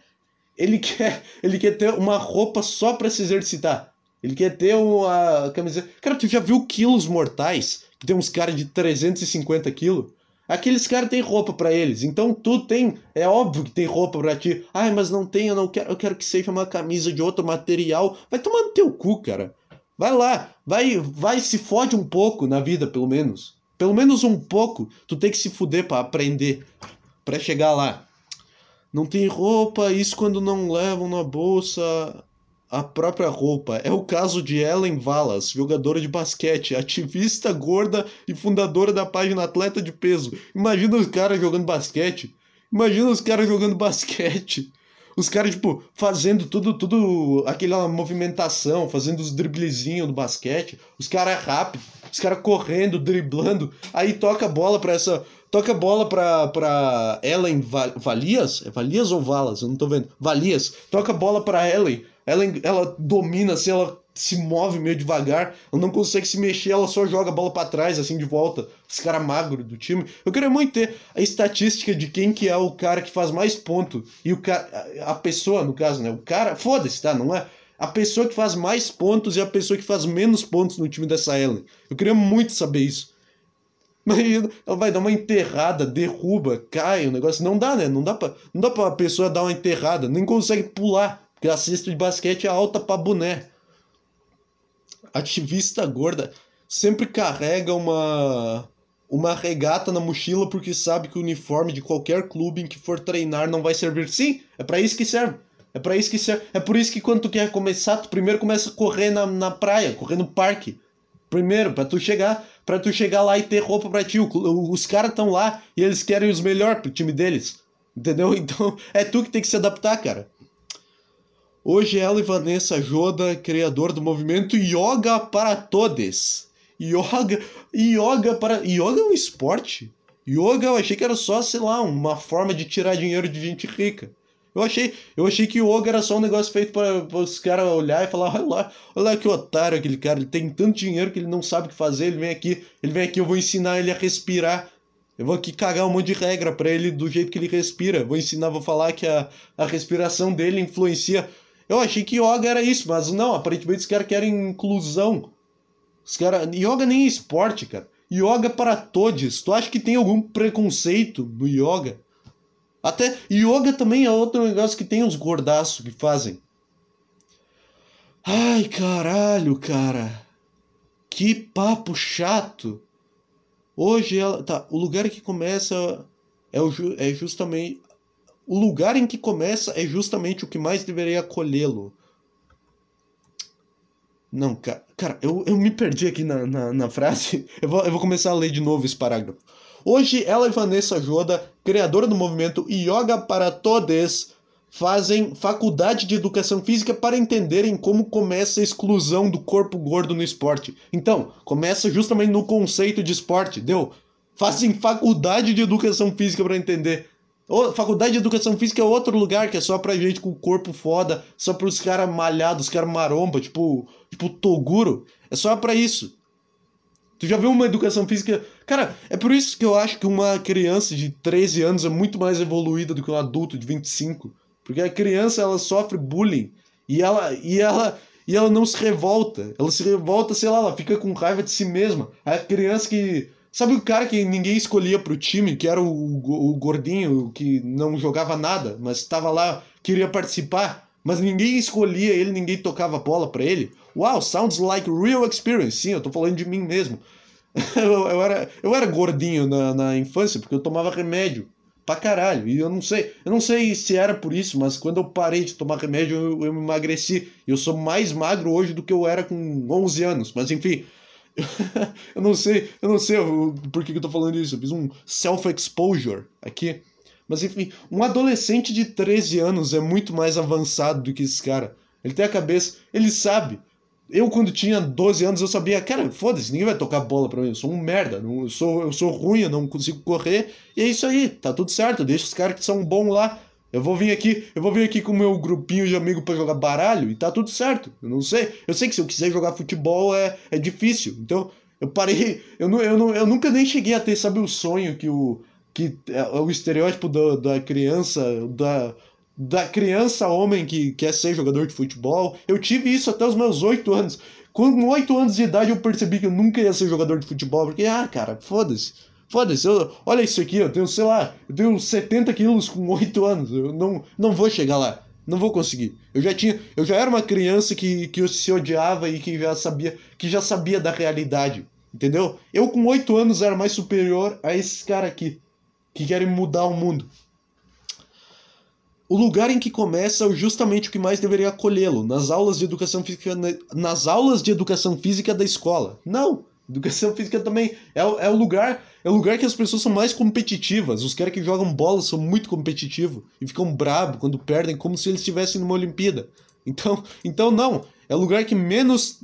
ele quer ele quer ter uma roupa só para se exercitar. Ele quer ter uma camiseta. Cara, tu já viu quilos mortais? Que tem uns caras de 350 quilos? Aqueles caras têm roupa para eles. Então tu tem. É óbvio que tem roupa para ti. Ai, mas não tem, eu não quero. Eu quero que seja uma camisa de outro material. Vai tomar no teu cu, cara. Vai lá. Vai, vai se fode um pouco na vida, pelo menos. Pelo menos um pouco. Tu tem que se fuder para aprender. para chegar lá. Não tem roupa, isso quando não levam na bolsa a própria roupa. É o caso de Ellen Wallace, jogadora de basquete, ativista gorda e fundadora da página Atleta de Peso. Imagina os caras jogando basquete. Imagina os caras jogando basquete. Os caras, tipo, fazendo tudo, tudo, aquela movimentação, fazendo os driblezinhos do basquete. Os caras rápidos, os caras correndo, driblando. Aí toca a bola pra essa. Toca a bola pra, pra Ellen Valias? É Valias ou Valas? Eu não tô vendo. Valias. Toca a bola pra Ellen. Ela, ela domina, assim, ela se move meio devagar, ela não consegue se mexer, ela só joga a bola para trás, assim, de volta. Os caras magros do time. Eu queria muito ter a estatística de quem que é o cara que faz mais ponto. E o cara. A pessoa, no caso, né? O cara. Foda-se, tá? Não é. A pessoa que faz mais pontos e a pessoa que faz menos pontos no time dessa Ellen. Eu queria muito saber isso. Mas ela vai dar uma enterrada, derruba, cai, o negócio. Não dá, né? Não dá pra, não dá pra pessoa dar uma enterrada, nem consegue pular. Porque a cesta de basquete é alta pra boné. Ativista gorda sempre carrega uma uma regata na mochila porque sabe que o uniforme de qualquer clube em que for treinar não vai servir. Sim, é para isso que serve. É para isso que serve. É por isso que quando tu quer começar, tu primeiro começa a correr na, na praia, correr no parque. Primeiro, para tu chegar, para tu chegar lá e ter roupa para ti. Os caras estão lá e eles querem os melhores pro time deles. Entendeu? Então, é tu que tem que se adaptar, cara. Hoje ela e Vanessa Joda, criador do movimento Yoga para Todes. Yoga, yoga para, yoga é um esporte. Yoga eu achei que era só, sei lá, uma forma de tirar dinheiro de gente rica. Eu achei, eu achei que yoga era só um negócio feito para os caras olhar e falar, olha lá, olha lá que otário aquele cara, ele tem tanto dinheiro que ele não sabe o que fazer, ele vem aqui, ele vem aqui, eu vou ensinar ele a respirar. Eu vou aqui cagar um monte de regra para ele do jeito que ele respira. Vou ensinar, vou falar que a, a respiração dele influencia eu achei que yoga era isso, mas não, aparentemente os caras querem inclusão. Os caras. Yoga nem é esporte, cara. Yoga para todos. Tu acha que tem algum preconceito no yoga? Até yoga também é outro negócio que tem os gordaços que fazem. Ai, caralho, cara. Que papo chato. Hoje ela. Tá, o lugar que começa é, o, é justamente o lugar em que começa é justamente o que mais deveria acolhê-lo. Não, cara, cara eu, eu me perdi aqui na, na, na frase. Eu vou, eu vou começar a ler de novo esse parágrafo. Hoje, ela e Vanessa Joda, criadora do movimento Yoga para Todes, fazem faculdade de educação física para entenderem como começa a exclusão do corpo gordo no esporte. Então, começa justamente no conceito de esporte, deu? Fazem faculdade de educação física para entender. Faculdade de Educação Física é outro lugar que é só pra gente com o corpo foda, só pros caras malhados, os caras maromba, tipo, tipo Toguro. É só pra isso. Tu já viu uma educação física. Cara, é por isso que eu acho que uma criança de 13 anos é muito mais evoluída do que um adulto de 25. Porque a criança ela sofre bullying e ela e ela e ela não se revolta. Ela se revolta, sei lá, ela fica com raiva de si mesma. A criança que Sabe o cara que ninguém escolhia pro time, que era o, o gordinho, que não jogava nada, mas estava lá, queria participar, mas ninguém escolhia ele, ninguém tocava bola para ele? Wow, sounds like real experience. Sim, eu tô falando de mim mesmo. eu, eu, era, eu era gordinho na, na infância, porque eu tomava remédio. Pra caralho. E eu não sei, eu não sei se era por isso, mas quando eu parei de tomar remédio, eu, eu emagreci. Eu sou mais magro hoje do que eu era com 11 anos. Mas enfim, eu não sei, eu não sei por que eu tô falando isso. Eu fiz um self-exposure aqui. Mas enfim, um adolescente de 13 anos é muito mais avançado do que esse cara. Ele tem a cabeça, ele sabe. Eu, quando tinha 12 anos, eu sabia, cara, foda-se, ninguém vai tocar bola pra mim, eu sou um merda, eu sou, eu sou ruim, eu não consigo correr, e é isso aí, tá tudo certo, deixa os caras que são bons lá. Eu vou vir aqui, eu vou vir aqui com o meu grupinho de amigos para jogar baralho e tá tudo certo. Eu não sei. Eu sei que se eu quiser jogar futebol é, é difícil. Então, eu parei, eu, não, eu, não, eu nunca nem cheguei a ter, sabe, o sonho que o que é o estereótipo do, da criança, da da criança homem que quer ser jogador de futebol. Eu tive isso até os meus oito anos. Com oito anos de idade eu percebi que eu nunca ia ser jogador de futebol, porque, ah, cara, foda-se. Foda-se, olha isso aqui, eu tenho, sei lá, eu tenho 70 quilos com oito anos, eu não, não vou chegar lá, não vou conseguir. Eu já tinha, eu já era uma criança que, que se odiava e que já sabia, que já sabia da realidade, entendeu? Eu com oito anos era mais superior a esses caras aqui, que querem mudar o mundo o lugar em que começa é justamente o que mais deveria acolhê-lo, nas aulas de educação física, nas aulas de educação física da escola. Não, educação física também é, é o lugar, é o lugar que as pessoas são mais competitivas. Os caras que jogam bola são muito competitivos e ficam bravos quando perdem, como se eles estivessem numa Olimpíada. Então, então não, é o lugar que menos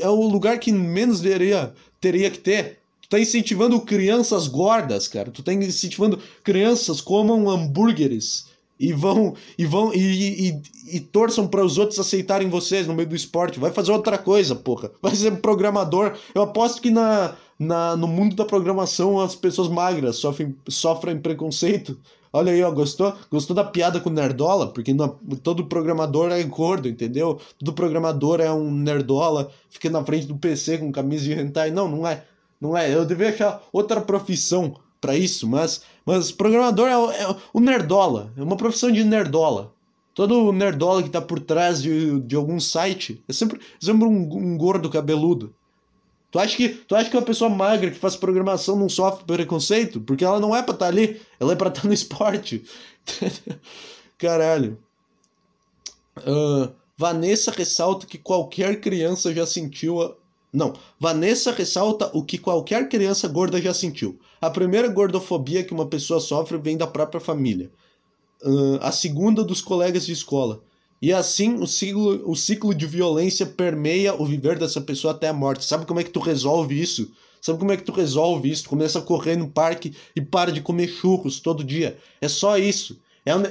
é o lugar que menos deveria teria que ter. Tu tá incentivando crianças gordas, cara. Tu tá incentivando crianças comam hambúrgueres e vão e vão e, e, e torçam para os outros aceitarem vocês no meio do esporte. Vai fazer outra coisa, porra. Vai ser programador. Eu aposto que na, na no mundo da programação as pessoas magras sofrem, sofrem preconceito. Olha aí, ó, gostou? Gostou da piada com nerdola? Porque no, todo programador é gordo, entendeu? Todo programador é um nerdola, fica na frente do PC com camisa de hentai. Não, não é. Não é. Eu deveria achar outra profissão para isso, mas, mas programador é, é o nerdola, é uma profissão de nerdola. Todo nerdola que tá por trás de, de algum site é sempre, sempre um, um gordo cabeludo. Tu acha, que, tu acha que uma pessoa magra que faz programação não sofre preconceito? Porque ela não é pra estar tá ali, ela é pra estar tá no esporte. Caralho. Uh, Vanessa ressalta que qualquer criança já sentiu não, Vanessa ressalta o que qualquer criança gorda já sentiu. A primeira gordofobia que uma pessoa sofre vem da própria família. A segunda dos colegas de escola. E assim o ciclo, o ciclo de violência permeia o viver dessa pessoa até a morte. Sabe como é que tu resolve isso? Sabe como é que tu resolve isso? Tu começa a correr no parque e para de comer churros todo dia. É só isso. É um...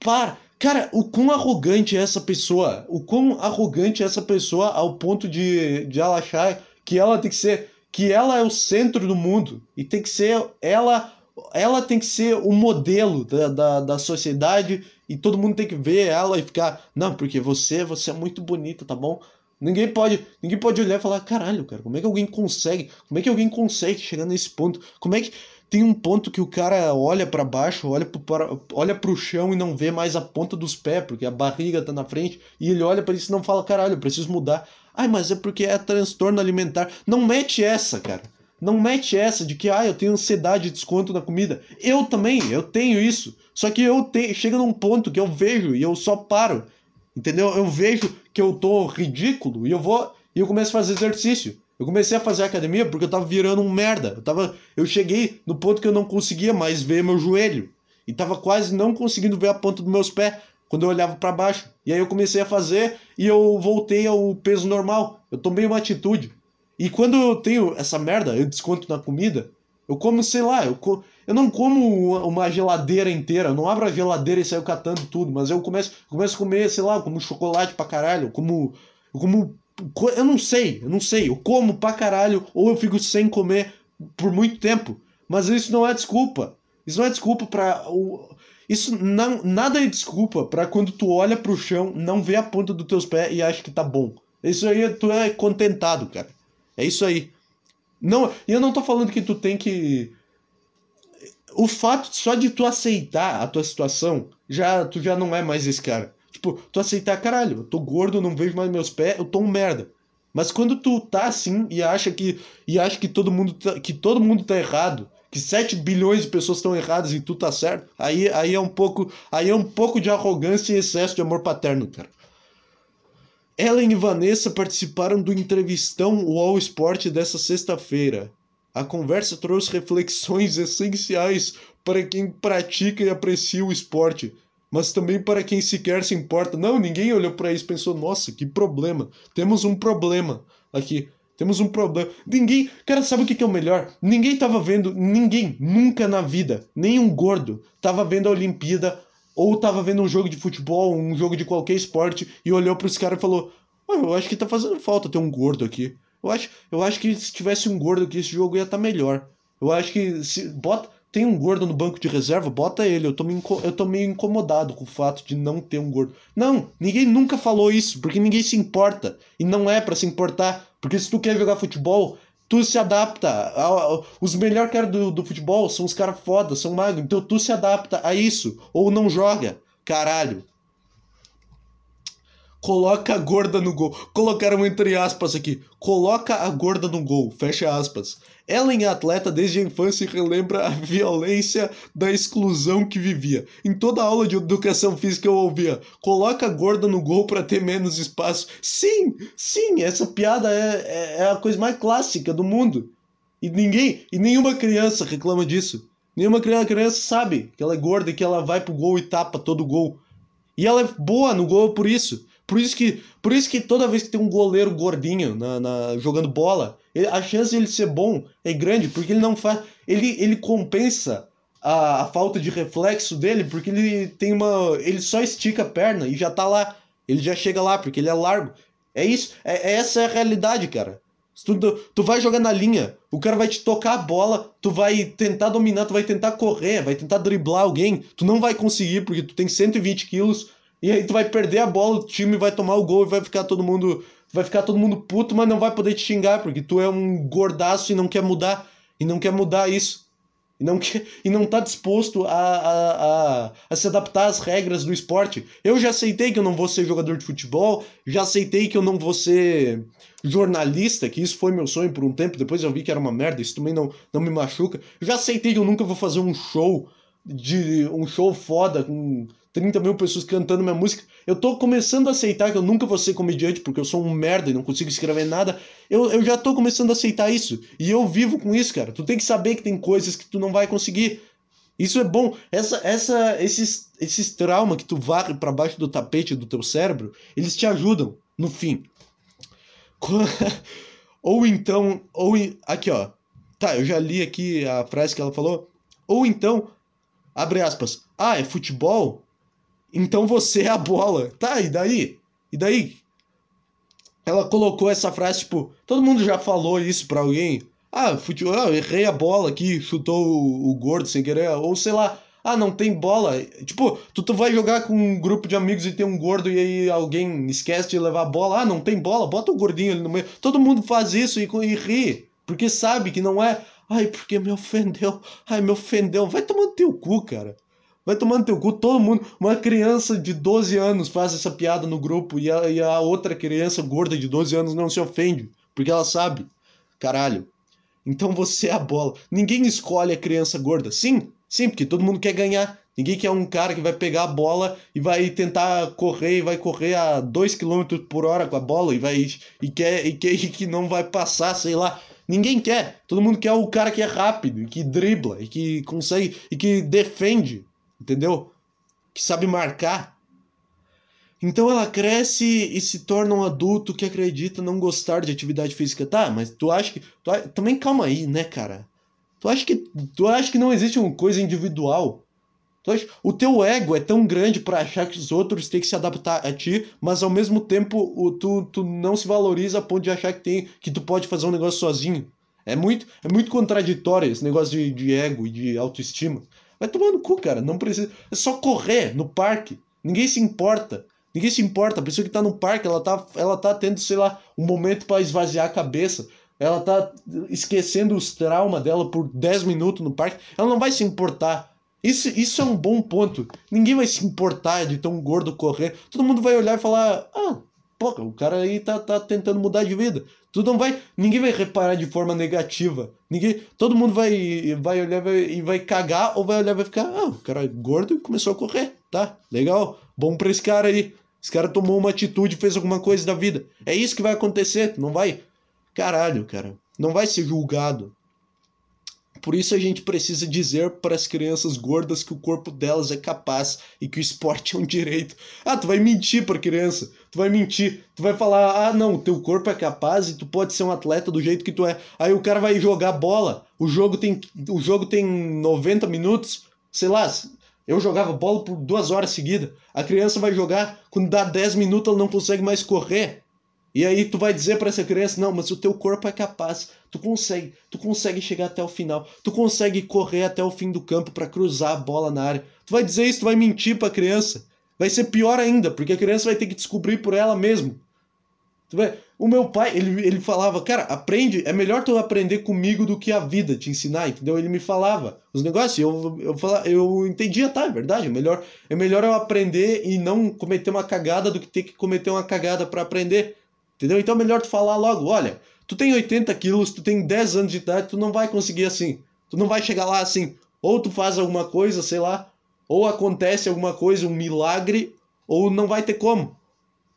Para! Cara, o quão arrogante é essa pessoa? O quão arrogante é essa pessoa ao ponto de, de ela achar que ela tem que ser. que ela é o centro do mundo. E tem que ser. Ela. Ela tem que ser o modelo da, da, da sociedade e todo mundo tem que ver ela e ficar. Não, porque você, você é muito bonita, tá bom? Ninguém pode, ninguém pode olhar e falar, caralho, cara, como é que alguém consegue? Como é que alguém consegue chegar nesse ponto? Como é que tem um ponto que o cara olha para baixo, olha para olha pro chão e não vê mais a ponta dos pés, porque a barriga tá na frente, e ele olha para isso e não fala, caralho, eu preciso mudar. Ai, mas é porque é transtorno alimentar. Não mete essa, cara. Não mete essa de que, ah, eu tenho ansiedade de desconto na comida. Eu também, eu tenho isso. Só que eu tenho, chega num ponto que eu vejo e eu só paro. Entendeu? Eu vejo que eu tô ridículo e eu vou e eu começo a fazer exercício. Eu comecei a fazer academia porque eu tava virando um merda. Eu, tava, eu cheguei no ponto que eu não conseguia mais ver meu joelho. E tava quase não conseguindo ver a ponta dos meus pés quando eu olhava para baixo. E aí eu comecei a fazer e eu voltei ao peso normal. Eu tomei uma atitude. E quando eu tenho essa merda, eu desconto na comida, eu como, sei lá, eu, eu não como uma geladeira inteira, eu não abro a geladeira e saio catando tudo, mas eu começo, começo a comer, sei lá, eu como chocolate pra caralho, eu como, eu como eu não sei, eu não sei. Eu como pra caralho ou eu fico sem comer por muito tempo. Mas isso não é desculpa. Isso não é desculpa pra. Isso não, nada é desculpa para quando tu olha pro chão, não vê a ponta dos teus pés e acha que tá bom. Isso aí tu é contentado, cara. É isso aí. Não, e eu não tô falando que tu tem que o fato só de tu aceitar a tua situação, já tu já não é mais esse cara. Tipo, tu aceitar, caralho, eu tô gordo, não vejo mais meus pés, eu tô um merda. Mas quando tu tá assim e acha que e acha que todo mundo tá, que todo mundo tá errado, que 7 bilhões de pessoas estão erradas e tu tá certo, aí, aí é um pouco, aí é um pouco de arrogância e excesso de amor paterno, cara. Ellen e Vanessa participaram do entrevistão UOL Sport dessa sexta-feira. A conversa trouxe reflexões essenciais para quem pratica e aprecia o esporte, mas também para quem sequer se importa. Não, ninguém olhou para isso e pensou: nossa, que problema. Temos um problema aqui. Temos um problema. Ninguém. Cara, sabe o que, é o melhor? Ninguém tava vendo. Ninguém, nunca na vida, nenhum gordo, tava vendo a Olimpíada ou tava vendo um jogo de futebol, um jogo de qualquer esporte e olhou para os caras e falou: oh, Eu acho que tá fazendo falta ter um gordo aqui. Eu acho, eu acho que se tivesse um gordo aqui, esse jogo ia estar tá melhor. Eu acho que se bota, tem um gordo no banco de reserva, bota ele. Eu tô, me, eu tô meio incomodado com o fato de não ter um gordo. Não, ninguém nunca falou isso, porque ninguém se importa. E não é para se importar. Porque se tu quer jogar futebol, tu se adapta. Os melhores caras do, do futebol são os caras foda, são magros. Então tu se adapta a isso. Ou não joga. Caralho. Coloca a gorda no gol. Colocaram entre aspas aqui. Coloca a gorda no gol. Fecha aspas. Ellen atleta desde a infância relembra a violência da exclusão que vivia. Em toda aula de educação física eu ouvia: coloca a gorda no gol para ter menos espaço. Sim, sim, essa piada é, é, é a coisa mais clássica do mundo. E ninguém, e nenhuma criança reclama disso. Nenhuma criança sabe que ela é gorda e que ela vai pro gol e tapa todo gol. E ela é boa no gol por isso. Por isso que, por isso que toda vez que tem um goleiro gordinho na, na jogando bola, ele, a chance de ele ser bom é grande, porque ele não faz. Ele, ele compensa a, a, falta de reflexo dele, porque ele tem uma. Ele só estica a perna e já tá lá. Ele já chega lá, porque ele é largo. É isso. É, é essa é a realidade, cara. Tu, tu vai jogar na linha, o cara vai te tocar a bola, tu vai tentar dominar, tu vai tentar correr, vai tentar driblar alguém, tu não vai conseguir porque tu tem 120 quilos, e aí tu vai perder a bola, o time vai tomar o gol e vai ficar todo mundo. Vai ficar todo mundo puto, mas não vai poder te xingar, porque tu é um gordaço e não quer mudar. E não quer mudar isso. E não, quer, e não tá disposto a, a, a, a se adaptar às regras do esporte. Eu já aceitei que eu não vou ser jogador de futebol, já aceitei que eu não vou ser jornalista, que isso foi meu sonho por um tempo, depois eu vi que era uma merda, isso também não, não me machuca. Já aceitei que eu nunca vou fazer um show de um show foda com 30 mil pessoas cantando minha música. Eu tô começando a aceitar que eu nunca vou ser comediante porque eu sou um merda e não consigo escrever nada. Eu, eu já tô começando a aceitar isso. E eu vivo com isso, cara. Tu tem que saber que tem coisas que tu não vai conseguir. Isso é bom. Essa, essa, esses, esses traumas que tu varre para baixo do tapete do teu cérebro, eles te ajudam no fim. ou então, ou aqui ó. Tá, eu já li aqui a frase que ela falou. Ou então, abre aspas. Ah, é futebol? Então você é a bola. Tá, e daí? E daí? Ela colocou essa frase, tipo, todo mundo já falou isso pra alguém. Ah, futebol, ah, errei a bola aqui, chutou o, o, gordo sem querer. Ou sei lá, ah, não tem bola. Tipo, tu, tu vai jogar com um grupo de amigos e tem um gordo e aí alguém esquece de levar a bola. Ah, não tem bola, bota o gordinho ali no meio. Todo mundo faz isso e, e ri. Porque sabe que não é. Ai, porque me ofendeu. Ai, me ofendeu. Vai tomar no teu cu, cara. Vai tomando teu cu, todo mundo. Uma criança de 12 anos faz essa piada no grupo e a, e a outra criança gorda de 12 anos não se ofende, porque ela sabe. Caralho. Então você é a bola. Ninguém escolhe a criança gorda. Sim, sim, porque todo mundo quer ganhar. Ninguém quer um cara que vai pegar a bola e vai tentar correr e vai correr a 2 km por hora com a bola e vai e quer e quer e que não vai passar, sei lá. Ninguém quer. Todo mundo quer o cara que é rápido, e que dribla e que consegue e que defende entendeu? Que sabe marcar. Então ela cresce e se torna um adulto que acredita não gostar de atividade física. Tá, mas tu acha que. Tu, também calma aí, né, cara? Tu acha que, tu acha que não existe uma coisa individual? Tu acha, o teu ego é tão grande para achar que os outros têm que se adaptar a ti, mas ao mesmo tempo o, tu, tu não se valoriza a ponto de achar que, tem, que tu pode fazer um negócio sozinho. É muito, é muito contraditório esse negócio de, de ego e de autoestima. Vai tomar no cu, cara. Não precisa. É só correr no parque. Ninguém se importa. Ninguém se importa. A pessoa que tá no parque, ela tá, ela tá tendo, sei lá, um momento para esvaziar a cabeça. Ela tá esquecendo os traumas dela por 10 minutos no parque. Ela não vai se importar. Isso, isso é um bom ponto. Ninguém vai se importar de tão gordo correr. Todo mundo vai olhar e falar: Ah, Pô, o cara aí tá, tá tentando mudar de vida. Tu não vai. Ninguém vai reparar de forma negativa. Ninguém. Todo mundo vai, vai olhar vai, e vai cagar ou vai olhar e vai ficar. Ah, o cara é gordo e começou a correr. Tá, legal. Bom pra esse cara aí. Esse cara tomou uma atitude, fez alguma coisa da vida. É isso que vai acontecer. Não vai. Caralho, cara. Não vai ser julgado. Por isso a gente precisa dizer para as crianças gordas que o corpo delas é capaz e que o esporte é um direito. Ah, tu vai mentir para criança. Tu vai mentir. Tu vai falar: "Ah, não, teu corpo é capaz e tu pode ser um atleta do jeito que tu é". Aí o cara vai jogar bola. O jogo tem o jogo tem 90 minutos, sei lá, eu jogava bola por duas horas seguidas. A criança vai jogar, quando dá 10 minutos ela não consegue mais correr. E aí tu vai dizer para essa criança, não, mas o teu corpo é capaz, tu consegue, tu consegue chegar até o final, tu consegue correr até o fim do campo para cruzar a bola na área. Tu vai dizer isso, tu vai mentir para a criança. Vai ser pior ainda, porque a criança vai ter que descobrir por ela mesma. O meu pai, ele, ele falava, cara, aprende, é melhor tu aprender comigo do que a vida te ensinar, entendeu? Ele me falava os negócios, eu, eu, falava, eu entendia, tá, é verdade, é melhor, é melhor eu aprender e não cometer uma cagada do que ter que cometer uma cagada para aprender, entendeu? Então é melhor tu falar logo, olha, tu tem 80 quilos, tu tem 10 anos de idade, tu não vai conseguir assim, tu não vai chegar lá assim, ou tu faz alguma coisa, sei lá, ou acontece alguma coisa, um milagre, ou não vai ter como.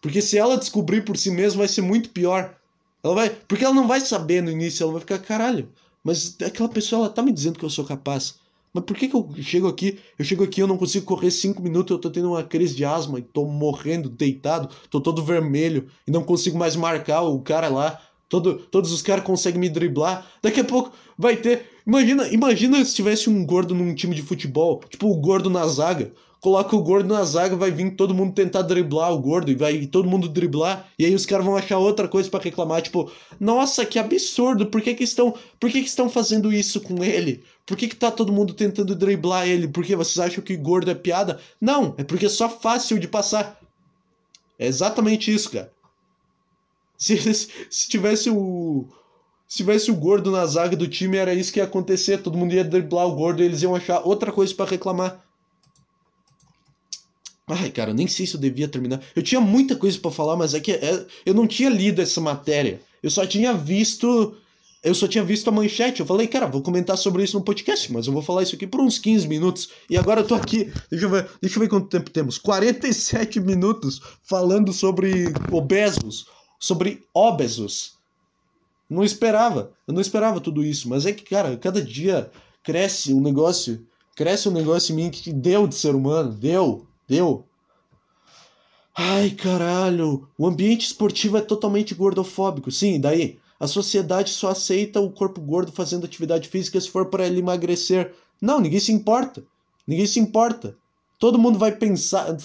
Porque se ela descobrir por si mesma, vai ser muito pior. Ela vai, porque ela não vai saber no início, ela vai ficar, caralho, mas aquela pessoa ela tá me dizendo que eu sou capaz. Mas por que, que eu chego aqui, eu chego aqui, eu não consigo correr cinco minutos, eu tô tendo uma crise de asma tô morrendo, deitado, tô todo vermelho e não consigo mais marcar o cara lá. Todo, todos os caras conseguem me driblar. Daqui a pouco vai ter. Imagina, imagina se tivesse um gordo num time de futebol, tipo o gordo na zaga coloca o gordo na zaga, vai vir todo mundo tentar driblar o gordo e vai todo mundo driblar, e aí os caras vão achar outra coisa para reclamar, tipo, nossa, que absurdo, por que que estão, por que que estão fazendo isso com ele? Por que que tá todo mundo tentando driblar ele? Porque vocês acham que gordo é piada? Não, é porque é só fácil de passar. É exatamente isso, cara. Se, se tivesse o se tivesse o gordo na zaga do time, era isso que ia acontecer. Todo mundo ia driblar o gordo e eles iam achar outra coisa para reclamar. Ai, cara, nem sei se eu devia terminar. Eu tinha muita coisa para falar, mas é que é, eu não tinha lido essa matéria. Eu só tinha visto. Eu só tinha visto a manchete. Eu falei, cara, vou comentar sobre isso no podcast, mas eu vou falar isso aqui por uns 15 minutos. E agora eu tô aqui. Deixa eu ver, deixa eu ver quanto tempo temos. 47 minutos falando sobre obesos. Sobre obesos. Não esperava. Eu não esperava tudo isso. Mas é que, cara, cada dia cresce um negócio. Cresce um negócio em mim que deu de ser humano. Deu Deu? Ai, caralho, o ambiente esportivo é totalmente gordofóbico. Sim, daí? A sociedade só aceita o corpo gordo fazendo atividade física se for para ele emagrecer. Não, ninguém se importa. Ninguém se importa. Todo mundo vai pensar.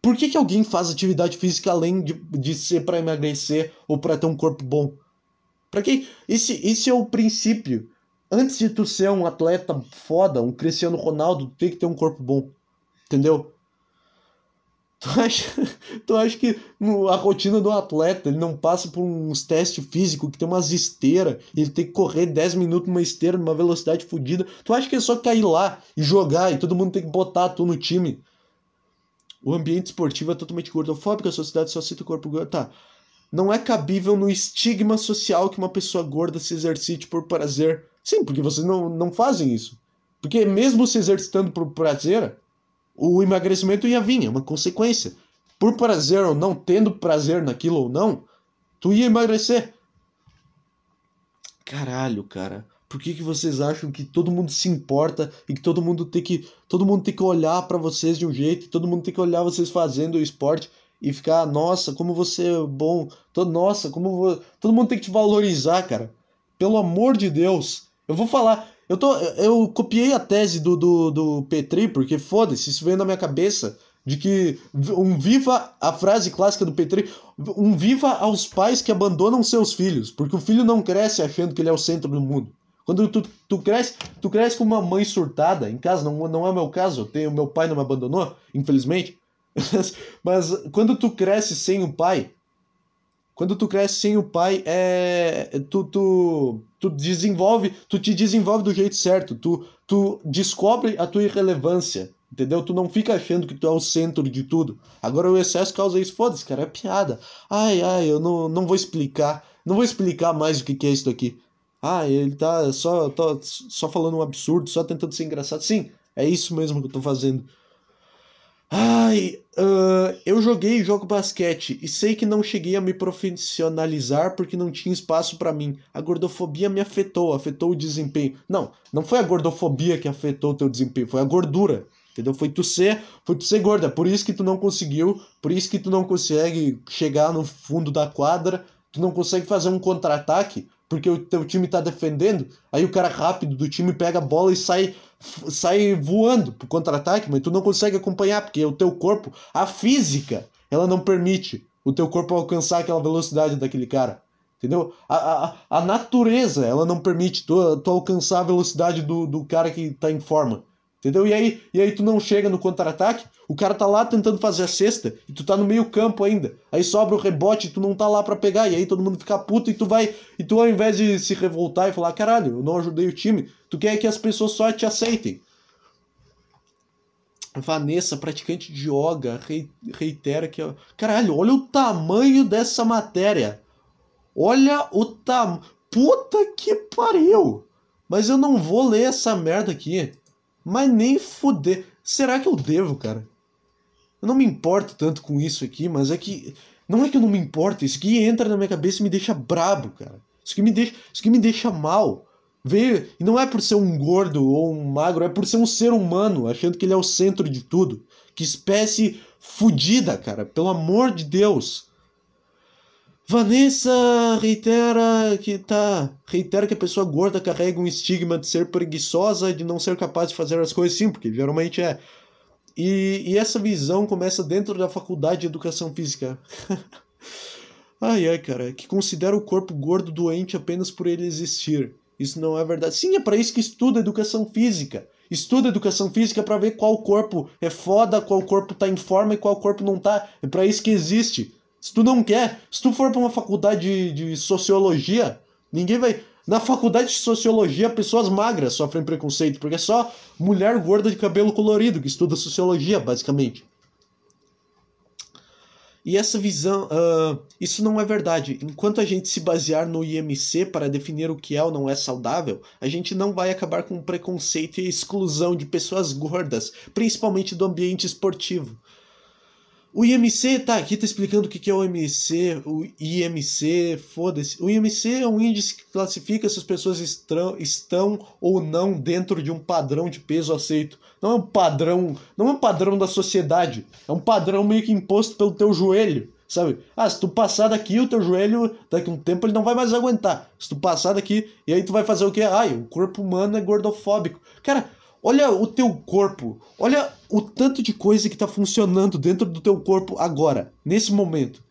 Por que, que alguém faz atividade física além de, de ser para emagrecer ou para ter um corpo bom? Para que esse, esse é o princípio. Antes de tu ser um atleta foda, um Cristiano Ronaldo, tu tem que ter um corpo bom. Entendeu? Tu acha, tu acha que a rotina do atleta ele não passa por uns testes físicos que tem umas esteiras, ele tem que correr 10 minutos numa esteira numa velocidade fodida? Tu acha que é só cair lá e jogar e todo mundo tem que botar tu no time? O ambiente esportivo é totalmente gordofóbico, a sociedade só cita o corpo gordo. Tá. Não é cabível no estigma social que uma pessoa gorda se exercite por prazer. Sim, porque vocês não, não fazem isso. Porque mesmo se exercitando por prazer, o emagrecimento ia vir, é uma consequência. Por prazer ou não, tendo prazer naquilo ou não, tu ia emagrecer. Caralho, cara. Por que, que vocês acham que todo mundo se importa e que todo mundo tem que todo mundo tem que olhar para vocês de um jeito, todo mundo tem que olhar vocês fazendo o esporte e ficar, nossa, como você é bom, nossa, como vou... todo mundo tem que te valorizar, cara. Pelo amor de Deus. Eu vou falar, eu, tô, eu copiei a tese do, do, do Petri, porque foda-se, isso veio na minha cabeça. De que um viva a frase clássica do Petri, um viva aos pais que abandonam seus filhos, porque o filho não cresce achando que ele é o centro do mundo. Quando tu, tu cresce, tu cresce com uma mãe surtada em casa, não, não é o meu caso, eu tenho, meu pai não me abandonou, infelizmente. Mas quando tu cresce sem o pai, quando tu cresce sem o pai, é tu, tu, tu desenvolve, tu te desenvolve do jeito certo, tu, tu descobre a tua irrelevância, Entendeu? Tu não fica achando que tu é o centro de tudo. Agora o excesso causa isso. Foda-se, cara, é piada. Ai, ai, eu não, não vou explicar. Não vou explicar mais o que, que é isso aqui. Ah, ele tá só, tô, só falando um absurdo, só tentando ser engraçado. Sim, é isso mesmo que eu tô fazendo. Ai, uh, eu joguei jogo basquete e sei que não cheguei a me profissionalizar porque não tinha espaço para mim. A gordofobia me afetou, afetou o desempenho. Não, não foi a gordofobia que afetou o teu desempenho, foi a gordura. Entendeu? Foi tu ser, foi tu ser gorda, por isso que tu não conseguiu, por isso que tu não consegue chegar no fundo da quadra, tu não consegue fazer um contra-ataque, porque o teu time tá defendendo, aí o cara rápido do time pega a bola e sai sai voando pro contra-ataque, mas tu não consegue acompanhar, porque o teu corpo, a física, ela não permite o teu corpo alcançar aquela velocidade daquele cara. Entendeu? A, a, a natureza, ela não permite tu, tu alcançar a velocidade do, do cara que tá em forma. Entendeu? E aí, e aí tu não chega no contra-ataque, o cara tá lá tentando fazer a cesta e tu tá no meio campo ainda. Aí sobra o rebote e tu não tá lá para pegar. E aí todo mundo fica puto e tu vai. E tu ao invés de se revoltar e falar, caralho, eu não ajudei o time, tu quer que as pessoas só te aceitem. Vanessa, praticante de yoga, reitera que. Caralho, olha o tamanho dessa matéria. Olha o tamanho. Puta que pariu! Mas eu não vou ler essa merda aqui. Mas nem fuder. Será que eu devo, cara? Eu não me importo tanto com isso aqui, mas é que. Não é que eu não me importo, isso aqui entra na minha cabeça e me deixa brabo, cara. Isso aqui me deixa, isso aqui me deixa mal. Veio, e não é por ser um gordo ou um magro, é por ser um ser humano, achando que ele é o centro de tudo. Que espécie fudida, cara, pelo amor de Deus. Vanessa reitera que tá. Reitera que a pessoa gorda carrega um estigma de ser preguiçosa de não ser capaz de fazer as coisas sim, porque geralmente é. E, e essa visão começa dentro da faculdade de educação física. ai ai, cara, que considera o corpo gordo doente apenas por ele existir. Isso não é verdade. Sim, é para isso que estuda educação física. Estuda educação física para ver qual corpo é foda, qual corpo tá em forma e qual corpo não tá. É para isso que existe. Se tu não quer, se tu for para uma faculdade de, de sociologia, ninguém vai. Na faculdade de sociologia, pessoas magras sofrem preconceito, porque é só mulher gorda de cabelo colorido que estuda sociologia, basicamente. E essa visão, uh, isso não é verdade. Enquanto a gente se basear no IMC para definir o que é ou não é saudável, a gente não vai acabar com preconceito e exclusão de pessoas gordas, principalmente do ambiente esportivo. O IMC, tá, aqui tá explicando o que é o IMC, o IMC, foda-se. O IMC é um índice que classifica se as pessoas estão, estão ou não dentro de um padrão de peso aceito. Não é um padrão, não é um padrão da sociedade, é um padrão meio que imposto pelo teu joelho, sabe? Ah, se tu passar daqui, o teu joelho, daqui a um tempo ele não vai mais aguentar. Se tu passar daqui, e aí tu vai fazer o quê? Ai, o corpo humano é gordofóbico. Cara, Olha o teu corpo, olha o tanto de coisa que está funcionando dentro do teu corpo agora, nesse momento.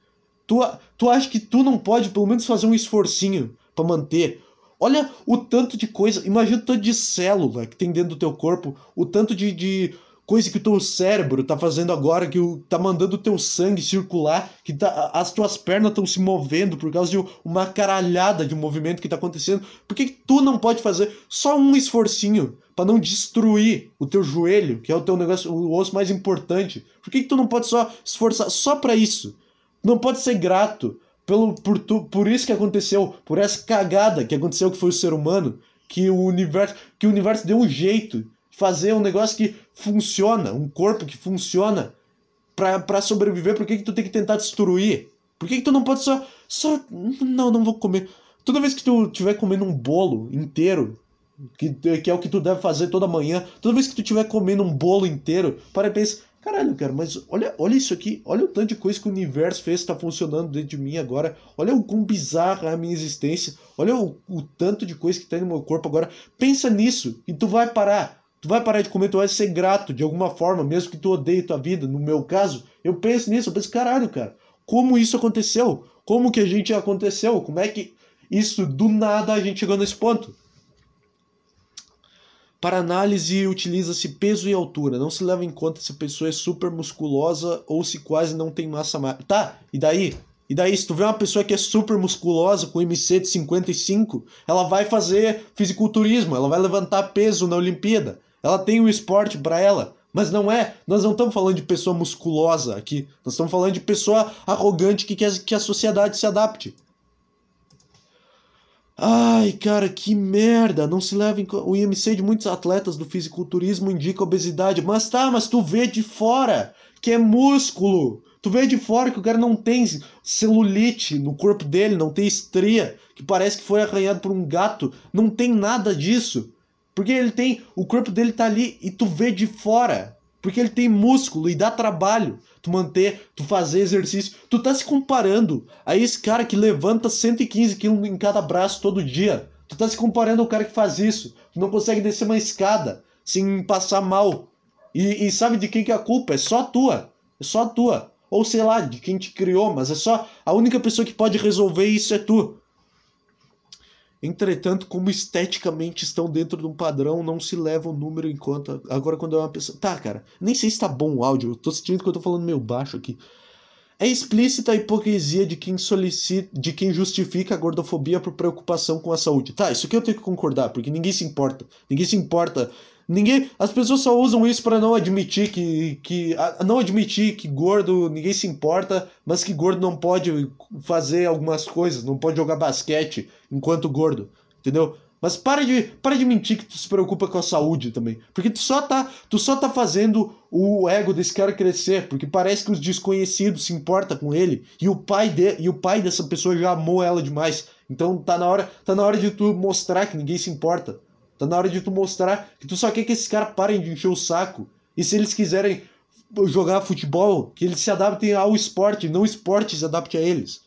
Tu, tu acha que tu não pode pelo menos fazer um esforcinho para manter? Olha o tanto de coisa, imagina o tanto de célula que tem dentro do teu corpo, o tanto de, de coisa que o teu cérebro tá fazendo agora, que o, tá mandando o teu sangue circular, que tá, as tuas pernas estão se movendo por causa de uma caralhada de movimento que tá acontecendo. Por que, que tu não pode fazer só um esforcinho para não destruir o teu joelho, que é o teu negócio, o osso mais importante? Por que, que tu não pode só esforçar só para isso? Não pode ser grato pelo por, tu, por isso que aconteceu, por essa cagada que aconteceu que foi o ser humano, que o universo, que o universo deu um jeito fazer um negócio que funciona, um corpo que funciona para sobreviver, por que, que tu tem que tentar destruir? Por que, que tu não pode só. só. Não, não vou comer. Toda vez que tu estiver comendo um bolo inteiro, que, que é o que tu deve fazer toda manhã, toda vez que tu estiver comendo um bolo inteiro, para e pensa, caralho, cara, mas olha, olha isso aqui, olha o tanto de coisa que o universo fez tá funcionando dentro de mim agora, olha o quão bizarra é a minha existência, olha o, o tanto de coisa que tem no meu corpo agora, pensa nisso e tu vai parar. Tu vai parar de comer, tu vai ser grato de alguma forma, mesmo que tu odeie tua vida. No meu caso, eu penso nisso, eu penso, caralho, cara, como isso aconteceu? Como que a gente aconteceu? Como é que isso, do nada, a gente chegou nesse ponto? Para análise, utiliza-se peso e altura. Não se leva em conta se a pessoa é super musculosa ou se quase não tem massa magra. Tá, e daí? E daí, se tu vê uma pessoa que é super musculosa, com MC de 55, ela vai fazer fisiculturismo, ela vai levantar peso na Olimpíada. Ela tem o esporte para ela. Mas não é, nós não estamos falando de pessoa musculosa aqui. Nós estamos falando de pessoa arrogante que quer que a sociedade se adapte. Ai, cara, que merda! Não se leva em O IMC de muitos atletas do fisiculturismo indica obesidade. Mas tá, mas tu vê de fora que é músculo. Tu vê de fora que o cara não tem celulite no corpo dele, não tem estria, que parece que foi arranhado por um gato. Não tem nada disso. Porque ele tem. O corpo dele tá ali e tu vê de fora. Porque ele tem músculo e dá trabalho tu manter, tu fazer exercício. Tu tá se comparando a esse cara que levanta 115 quilos em cada braço todo dia. Tu tá se comparando ao cara que faz isso. Tu não consegue descer uma escada sem passar mal. E, e sabe de quem que é a culpa? É só tua. É só tua. Ou sei lá, de quem te criou, mas é só. A única pessoa que pode resolver isso é tu. Entretanto, como esteticamente estão dentro de um padrão, não se leva o número em conta. Agora, quando é uma pessoa. Tá, cara, nem sei se tá bom o áudio, eu tô sentindo que eu tô falando meio baixo aqui. É explícita a hipocrisia de quem solicita, de quem justifica a gordofobia por preocupação com a saúde. Tá, isso aqui eu tenho que concordar, porque ninguém se importa. Ninguém se importa Ninguém, as pessoas só usam isso para não admitir que, que não admitir que gordo ninguém se importa, mas que gordo não pode fazer algumas coisas, não pode jogar basquete enquanto gordo, entendeu? Mas para de, para de mentir que tu se preocupa com a saúde também, porque tu só tá, tu só tá fazendo o ego desse cara crescer, porque parece que os desconhecidos se importam com ele e o pai de, e o pai dessa pessoa já amou ela demais. Então tá na hora, tá na hora de tu mostrar que ninguém se importa. Tá na hora de tu mostrar que tu só quer que esses caras parem de encher o saco. E se eles quiserem jogar futebol, que eles se adaptem ao esporte, não o esporte se adapte a eles.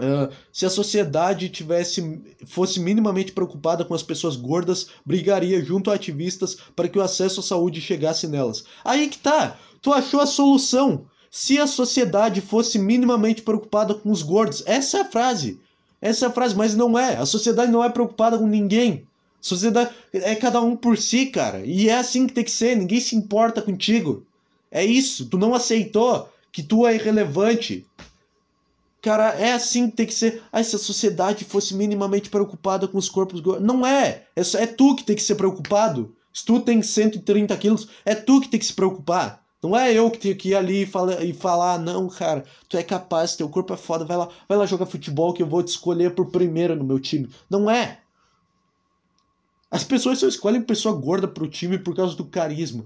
Uh, se a sociedade tivesse fosse minimamente preocupada com as pessoas gordas, brigaria junto a ativistas para que o acesso à saúde chegasse nelas. Aí que tá! Tu achou a solução! Se a sociedade fosse minimamente preocupada com os gordos, essa é a frase. Essa é a frase, mas não é. A sociedade não é preocupada com ninguém. A sociedade é cada um por si, cara. E é assim que tem que ser. Ninguém se importa contigo. É isso. Tu não aceitou que tu é irrelevante. Cara, é assim que tem que ser. Ah, se a sociedade fosse minimamente preocupada com os corpos. Não é. É, é tu que tem que ser preocupado. Se tu tem 130 quilos, é tu que tem que se preocupar. Não é eu que tenho que ir ali e falar, e falar, não, cara, tu é capaz, teu corpo é foda, vai lá, vai lá jogar futebol que eu vou te escolher por primeiro no meu time. Não é. As pessoas só escolhem pessoa gorda pro time por causa do carisma.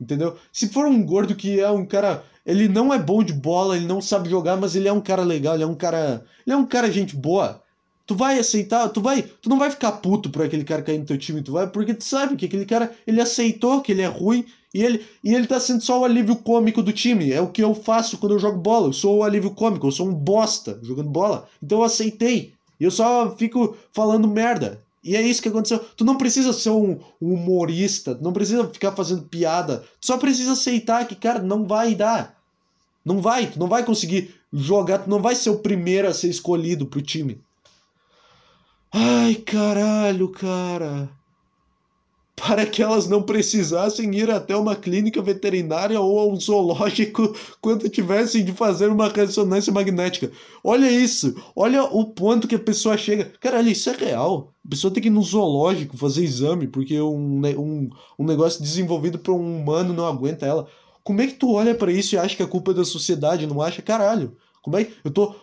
Entendeu? Se for um gordo que é um cara. Ele não é bom de bola, ele não sabe jogar, mas ele é um cara legal, ele é um cara. Ele é um cara gente boa. Tu vai aceitar, tu vai, tu não vai ficar puto por aquele cara cair no teu time, tu vai porque tu sabe que aquele cara, ele aceitou que ele é ruim e ele, e ele tá sendo só o alívio cômico do time. É o que eu faço quando eu jogo bola. Eu sou o alívio cômico, eu sou um bosta jogando bola. Então eu aceitei. Eu só fico falando merda. E é isso que aconteceu. Tu não precisa ser um, um humorista, tu não precisa ficar fazendo piada. Tu só precisa aceitar que, cara, não vai dar. Não vai, tu não vai conseguir jogar, tu não vai ser o primeiro a ser escolhido pro time. Ai, caralho, cara. Para que elas não precisassem ir até uma clínica veterinária ou um zoológico quando tivessem de fazer uma ressonância magnética. Olha isso, olha o ponto que a pessoa chega. Caralho, isso é real. A pessoa tem que ir no zoológico fazer exame porque um, um, um negócio desenvolvido para um humano não aguenta ela. Como é que tu olha para isso e acha que a culpa é da sociedade? Não acha? Caralho. Como é que. Eu tô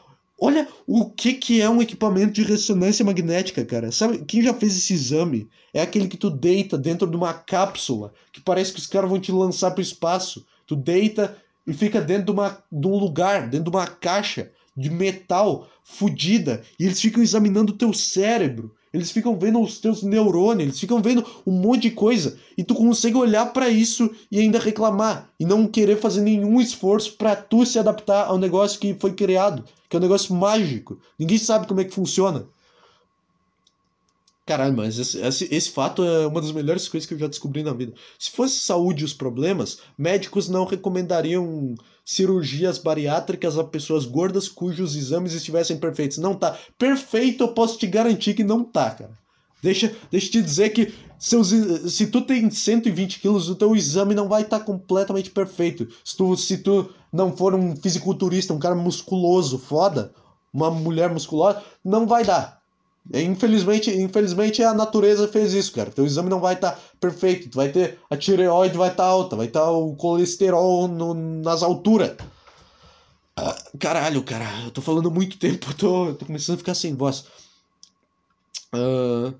Olha o que, que é um equipamento de ressonância magnética, cara. Sabe, quem já fez esse exame? É aquele que tu deita dentro de uma cápsula, que parece que os caras vão te lançar para o espaço. Tu deita e fica dentro de, uma, de um lugar, dentro de uma caixa de metal fodida, e eles ficam examinando o teu cérebro. Eles ficam vendo os teus neurônios, eles ficam vendo um monte de coisa e tu consegue olhar para isso e ainda reclamar e não querer fazer nenhum esforço para tu se adaptar ao negócio que foi criado que é um negócio mágico. Ninguém sabe como é que funciona. Caralho, mas esse, esse, esse, fato é uma das melhores coisas que eu já descobri na vida. Se fosse saúde os problemas, médicos não recomendariam cirurgias bariátricas a pessoas gordas cujos exames estivessem perfeitos. Não tá. Perfeito, eu posso te garantir que não tá, cara. Deixa, deixa eu te dizer que seus, se tu tem 120 quilos, o teu exame não vai estar tá completamente perfeito. Se tu, se tu não for um fisiculturista, um cara musculoso, foda, uma mulher musculosa, não vai dar. Infelizmente, infelizmente a natureza fez isso, cara. Teu exame não vai estar tá perfeito. Tu vai ter a tireoide vai estar tá alta, vai estar tá o colesterol no, nas alturas. Ah, caralho, cara, eu tô falando muito tempo, eu tô, tô começando a ficar sem voz. Uh,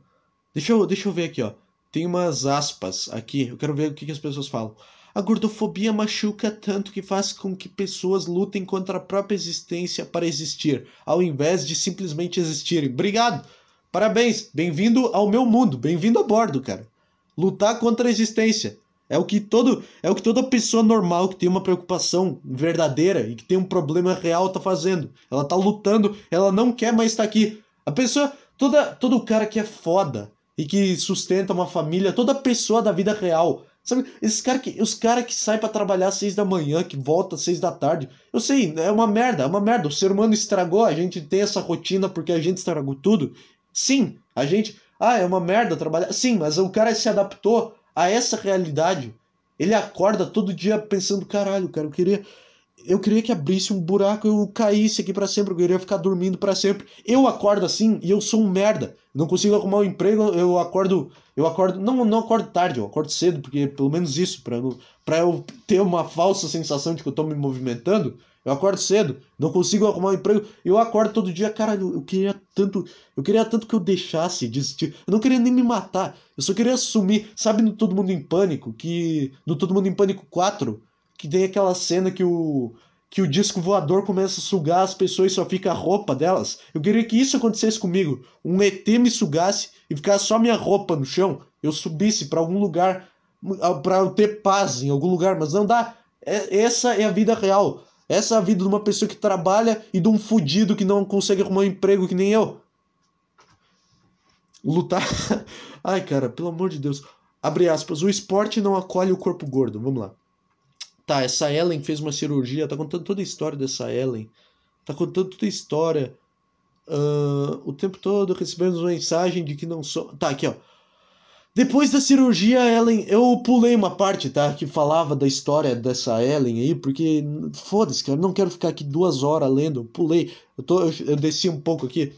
deixa, eu, deixa eu ver aqui, ó. Tem umas aspas aqui, eu quero ver o que, que as pessoas falam. A gordofobia machuca tanto que faz com que pessoas lutem contra a própria existência para existir, ao invés de simplesmente existirem. Obrigado! Parabéns! Bem-vindo ao meu mundo, bem-vindo a bordo, cara. Lutar contra a existência. É o que todo, é o que toda pessoa normal que tem uma preocupação verdadeira e que tem um problema real tá fazendo. Ela tá lutando, ela não quer mais estar aqui. A pessoa, toda, todo cara que é foda e que sustenta uma família, toda pessoa da vida real Sabe, esses cara que, os caras que saem para trabalhar às seis da manhã, que volta às seis da tarde. Eu sei, é uma merda, é uma merda. O ser humano estragou, a gente tem essa rotina porque a gente estragou tudo. Sim, a gente. Ah, é uma merda trabalhar. Sim, mas o cara se adaptou a essa realidade. Ele acorda todo dia pensando: caralho, cara, eu queria eu queria que abrisse um buraco e eu caísse aqui para sempre, eu queria ficar dormindo para sempre. Eu acordo assim e eu sou um merda. Não consigo arrumar um emprego, eu acordo, eu acordo, não, não acordo tarde, eu acordo cedo, porque pelo menos isso para para eu ter uma falsa sensação de que eu tô me movimentando, eu acordo cedo, não consigo arrumar um emprego, eu acordo todo dia, caralho, eu queria tanto, eu queria tanto que eu deixasse desistir. Eu não queria nem me matar, eu só queria sumir. Sabe no Todo Mundo em Pânico, que no Todo Mundo em Pânico 4, que tem aquela cena que o que o disco voador começa a sugar as pessoas e só fica a roupa delas. Eu queria que isso acontecesse comigo. Um ET me sugasse e ficasse só minha roupa no chão. Eu subisse para algum lugar para eu ter paz em algum lugar, mas não dá. É, essa é a vida real. Essa é a vida de uma pessoa que trabalha e de um fudido que não consegue arrumar um emprego que nem eu. Lutar. Ai, cara, pelo amor de Deus. Abre aspas. O esporte não acolhe o corpo gordo. Vamos lá. Tá, essa Ellen fez uma cirurgia, tá contando toda a história dessa Ellen. Tá contando toda a história. Uh, o tempo todo recebemos mensagem de que não sou. Tá, aqui ó. Depois da cirurgia, Ellen. Eu pulei uma parte, tá? Que falava da história dessa Ellen aí, porque. Foda-se, cara. Não quero ficar aqui duas horas lendo. pulei. Eu, tô, eu, desci um pouco aqui.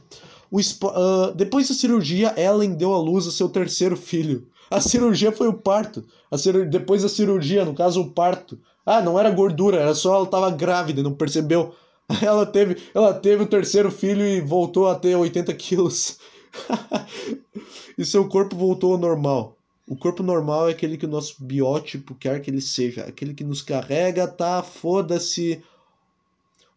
O, uh, depois da cirurgia, Ellen deu à luz a seu terceiro filho. A cirurgia foi o parto. A cir... Depois da cirurgia, no caso, o parto. Ah, não era gordura, era só ela tava grávida, não percebeu. Ela teve, ela teve o terceiro filho e voltou a ter 80 quilos. e seu corpo voltou ao normal. O corpo normal é aquele que o nosso biótipo quer que ele seja, aquele que nos carrega, tá? Foda-se.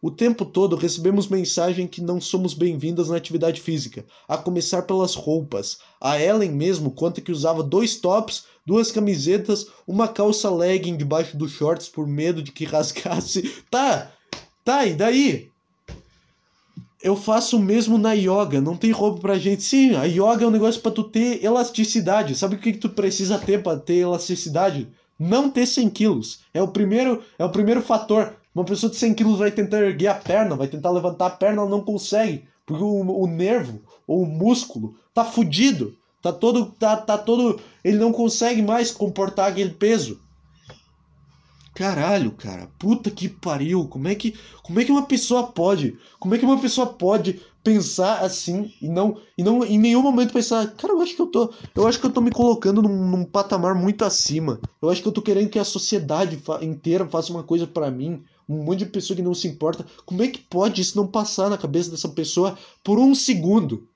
O tempo todo recebemos mensagem que não somos bem-vindas na atividade física, a começar pelas roupas. A Ellen mesmo conta que usava dois tops, duas camisetas, uma calça legging debaixo dos shorts por medo de que rasgasse. Tá, tá, e daí? Eu faço o mesmo na yoga, não tem roupa pra gente. Sim, a yoga é um negócio para tu ter elasticidade. Sabe o que, que tu precisa ter para ter elasticidade? Não ter 100 quilos. É o primeiro, é o primeiro fator. Uma pessoa de 100 quilos vai tentar erguer a perna, vai tentar levantar a perna, ela não consegue. Porque o, o nervo ou o músculo tá fudido. Tá todo. Tá, tá todo. Ele não consegue mais comportar aquele peso. Caralho, cara. Puta que pariu. Como é que, como é que uma pessoa pode? Como é que uma pessoa pode pensar assim e não e não em nenhum momento pensar, cara, eu acho que eu tô, eu acho que eu tô me colocando num, num patamar muito acima. Eu acho que eu tô querendo que a sociedade inteira faça uma coisa para mim um monte de pessoa que não se importa. Como é que pode isso não passar na cabeça dessa pessoa por um segundo?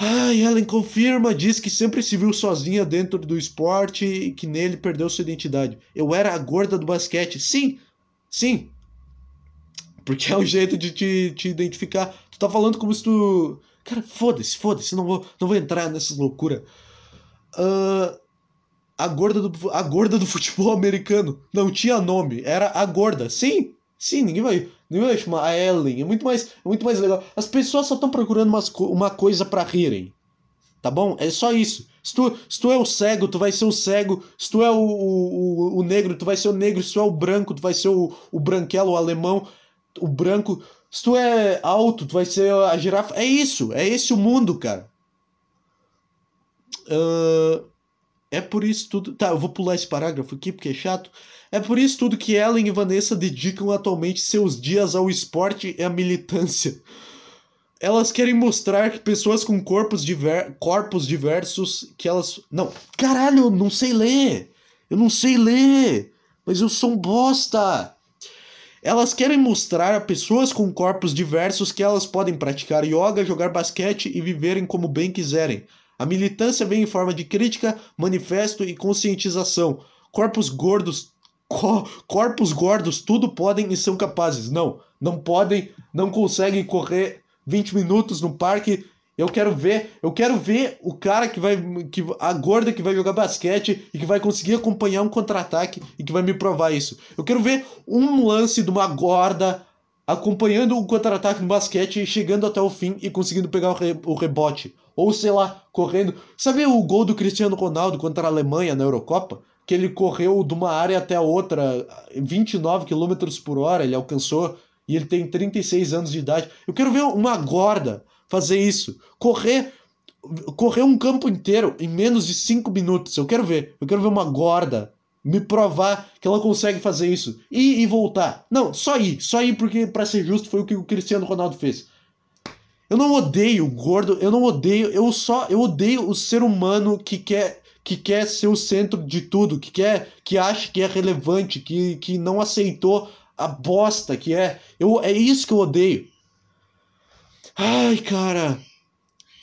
Ai, Ellen confirma, diz que sempre se viu sozinha dentro do esporte e que nele perdeu sua identidade. Eu era a gorda do basquete. Sim, sim. Porque é um jeito de te, te identificar. Tu tá falando como se tu. Cara, foda-se, foda-se, não vou, não vou entrar nessas loucuras. Uh, a gorda do, a gorda do futebol americano. Não tinha nome, era a gorda. Sim, sim, ninguém vai, ninguém vai chamar a Ellen. É muito mais, é muito mais legal. As pessoas só estão procurando umas, uma coisa para rirem. Tá bom? É só isso. Se tu, se tu é o cego, tu vai ser o cego. Se tu é o, o, o negro, tu vai ser o negro. Se tu é o branco, tu vai ser o, o branquelo, o alemão, o branco. Se tu é alto, tu vai ser a girafa. É isso. É esse o mundo, cara. Uh, é por isso tudo. Tá, eu vou pular esse parágrafo aqui porque é chato. É por isso tudo que Ellen e Vanessa dedicam atualmente seus dias ao esporte e à militância. elas querem mostrar que pessoas com corpos, diver... corpos diversos que elas. Não, caralho, eu não sei ler! Eu não sei ler! Mas eu sou um bosta! Elas querem mostrar a pessoas com corpos diversos que elas podem praticar yoga, jogar basquete e viverem como bem quiserem. A militância vem em forma de crítica, manifesto e conscientização. Corpos gordos, co corpos gordos tudo podem e são capazes. Não, não podem, não conseguem correr 20 minutos no parque. Eu quero ver, eu quero ver o cara que vai que a gorda que vai jogar basquete e que vai conseguir acompanhar um contra-ataque e que vai me provar isso. Eu quero ver um lance de uma gorda acompanhando um contra-ataque no basquete, chegando até o fim e conseguindo pegar o, re o, rebote. Ou sei lá, correndo. Sabe o gol do Cristiano Ronaldo contra a Alemanha na Eurocopa? Que ele correu de uma área até a outra 29 km por hora, ele alcançou e ele tem 36 anos de idade. Eu quero ver uma gorda fazer isso. Correr correr um campo inteiro em menos de 5 minutos. Eu quero ver. Eu quero ver uma gorda me provar que ela consegue fazer isso. Ir e voltar. Não, só ir. Só ir porque, para ser justo, foi o que o Cristiano Ronaldo fez. Eu não odeio o gordo, eu não odeio, eu só eu odeio o ser humano que quer que quer ser o centro de tudo, que quer que acha que é relevante, que, que não aceitou a bosta que é. Eu, é isso que eu odeio. Ai, cara.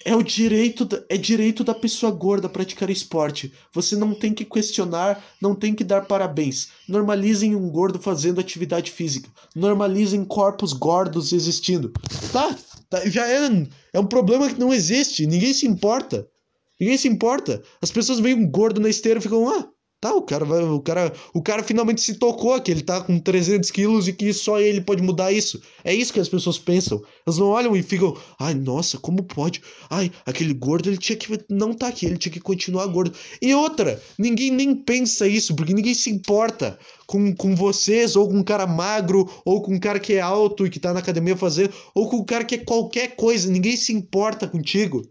É o direito, da, é direito da pessoa gorda praticar esporte. Você não tem que questionar, não tem que dar parabéns. Normalizem um gordo fazendo atividade física. Normalizem corpos gordos existindo. Tá, tá já é, é um problema que não existe. Ninguém se importa. Ninguém se importa. As pessoas veem um gordo na esteira e ficam, ah, Tá, o cara vai, o cara, o cara finalmente se tocou que ele tá com 300 quilos e que só ele pode mudar isso. É isso que as pessoas pensam. Elas não olham e ficam, ai, nossa, como pode? Ai, aquele gordo ele tinha que não tá aqui, ele tinha que continuar gordo. E outra, ninguém nem pensa isso, porque ninguém se importa com, com vocês, ou com um cara magro, ou com um cara que é alto e que tá na academia fazendo, ou com um cara que é qualquer coisa, ninguém se importa contigo.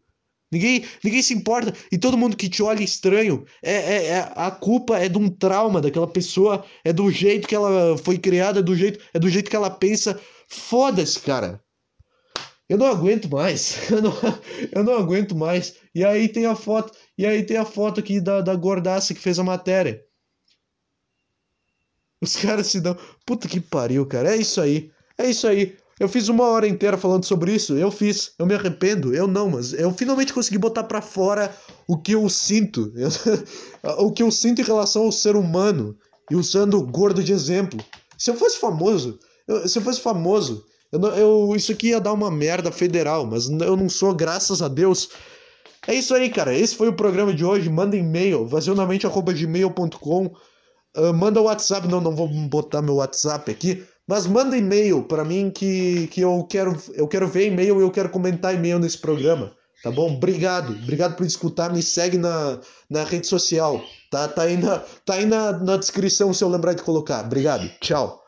Ninguém, ninguém se importa. E todo mundo que te olha estranho, é, é, é, a culpa é de um trauma daquela pessoa, é do jeito que ela foi criada, é do jeito, é do jeito que ela pensa. Foda-se, cara. Eu não aguento mais. Eu não, eu não aguento mais. E aí tem a foto. E aí tem a foto aqui da, da gordaça que fez a matéria. Os caras se dão. Puta que pariu, cara. É isso aí. É isso aí. Eu fiz uma hora inteira falando sobre isso, eu fiz, eu me arrependo, eu não, mas eu finalmente consegui botar para fora o que eu sinto, o que eu sinto em relação ao ser humano e usando o gordo de exemplo. Se eu fosse famoso, eu, se eu fosse famoso, eu, eu, isso aqui ia dar uma merda federal, mas eu não sou, graças a Deus. É isso aí, cara. Esse foi o programa de hoje. Manda e-mail, vazionamente.gmail.com. Uh, manda o WhatsApp. Não, não vou botar meu WhatsApp aqui. Mas manda e-mail para mim que, que eu quero eu quero ver e-mail e eu quero comentar e-mail nesse programa, tá bom? Obrigado, obrigado por escutar, me segue na, na rede social, tá? Tá aí, na, tá aí na, na descrição se eu lembrar de colocar. Obrigado, tchau.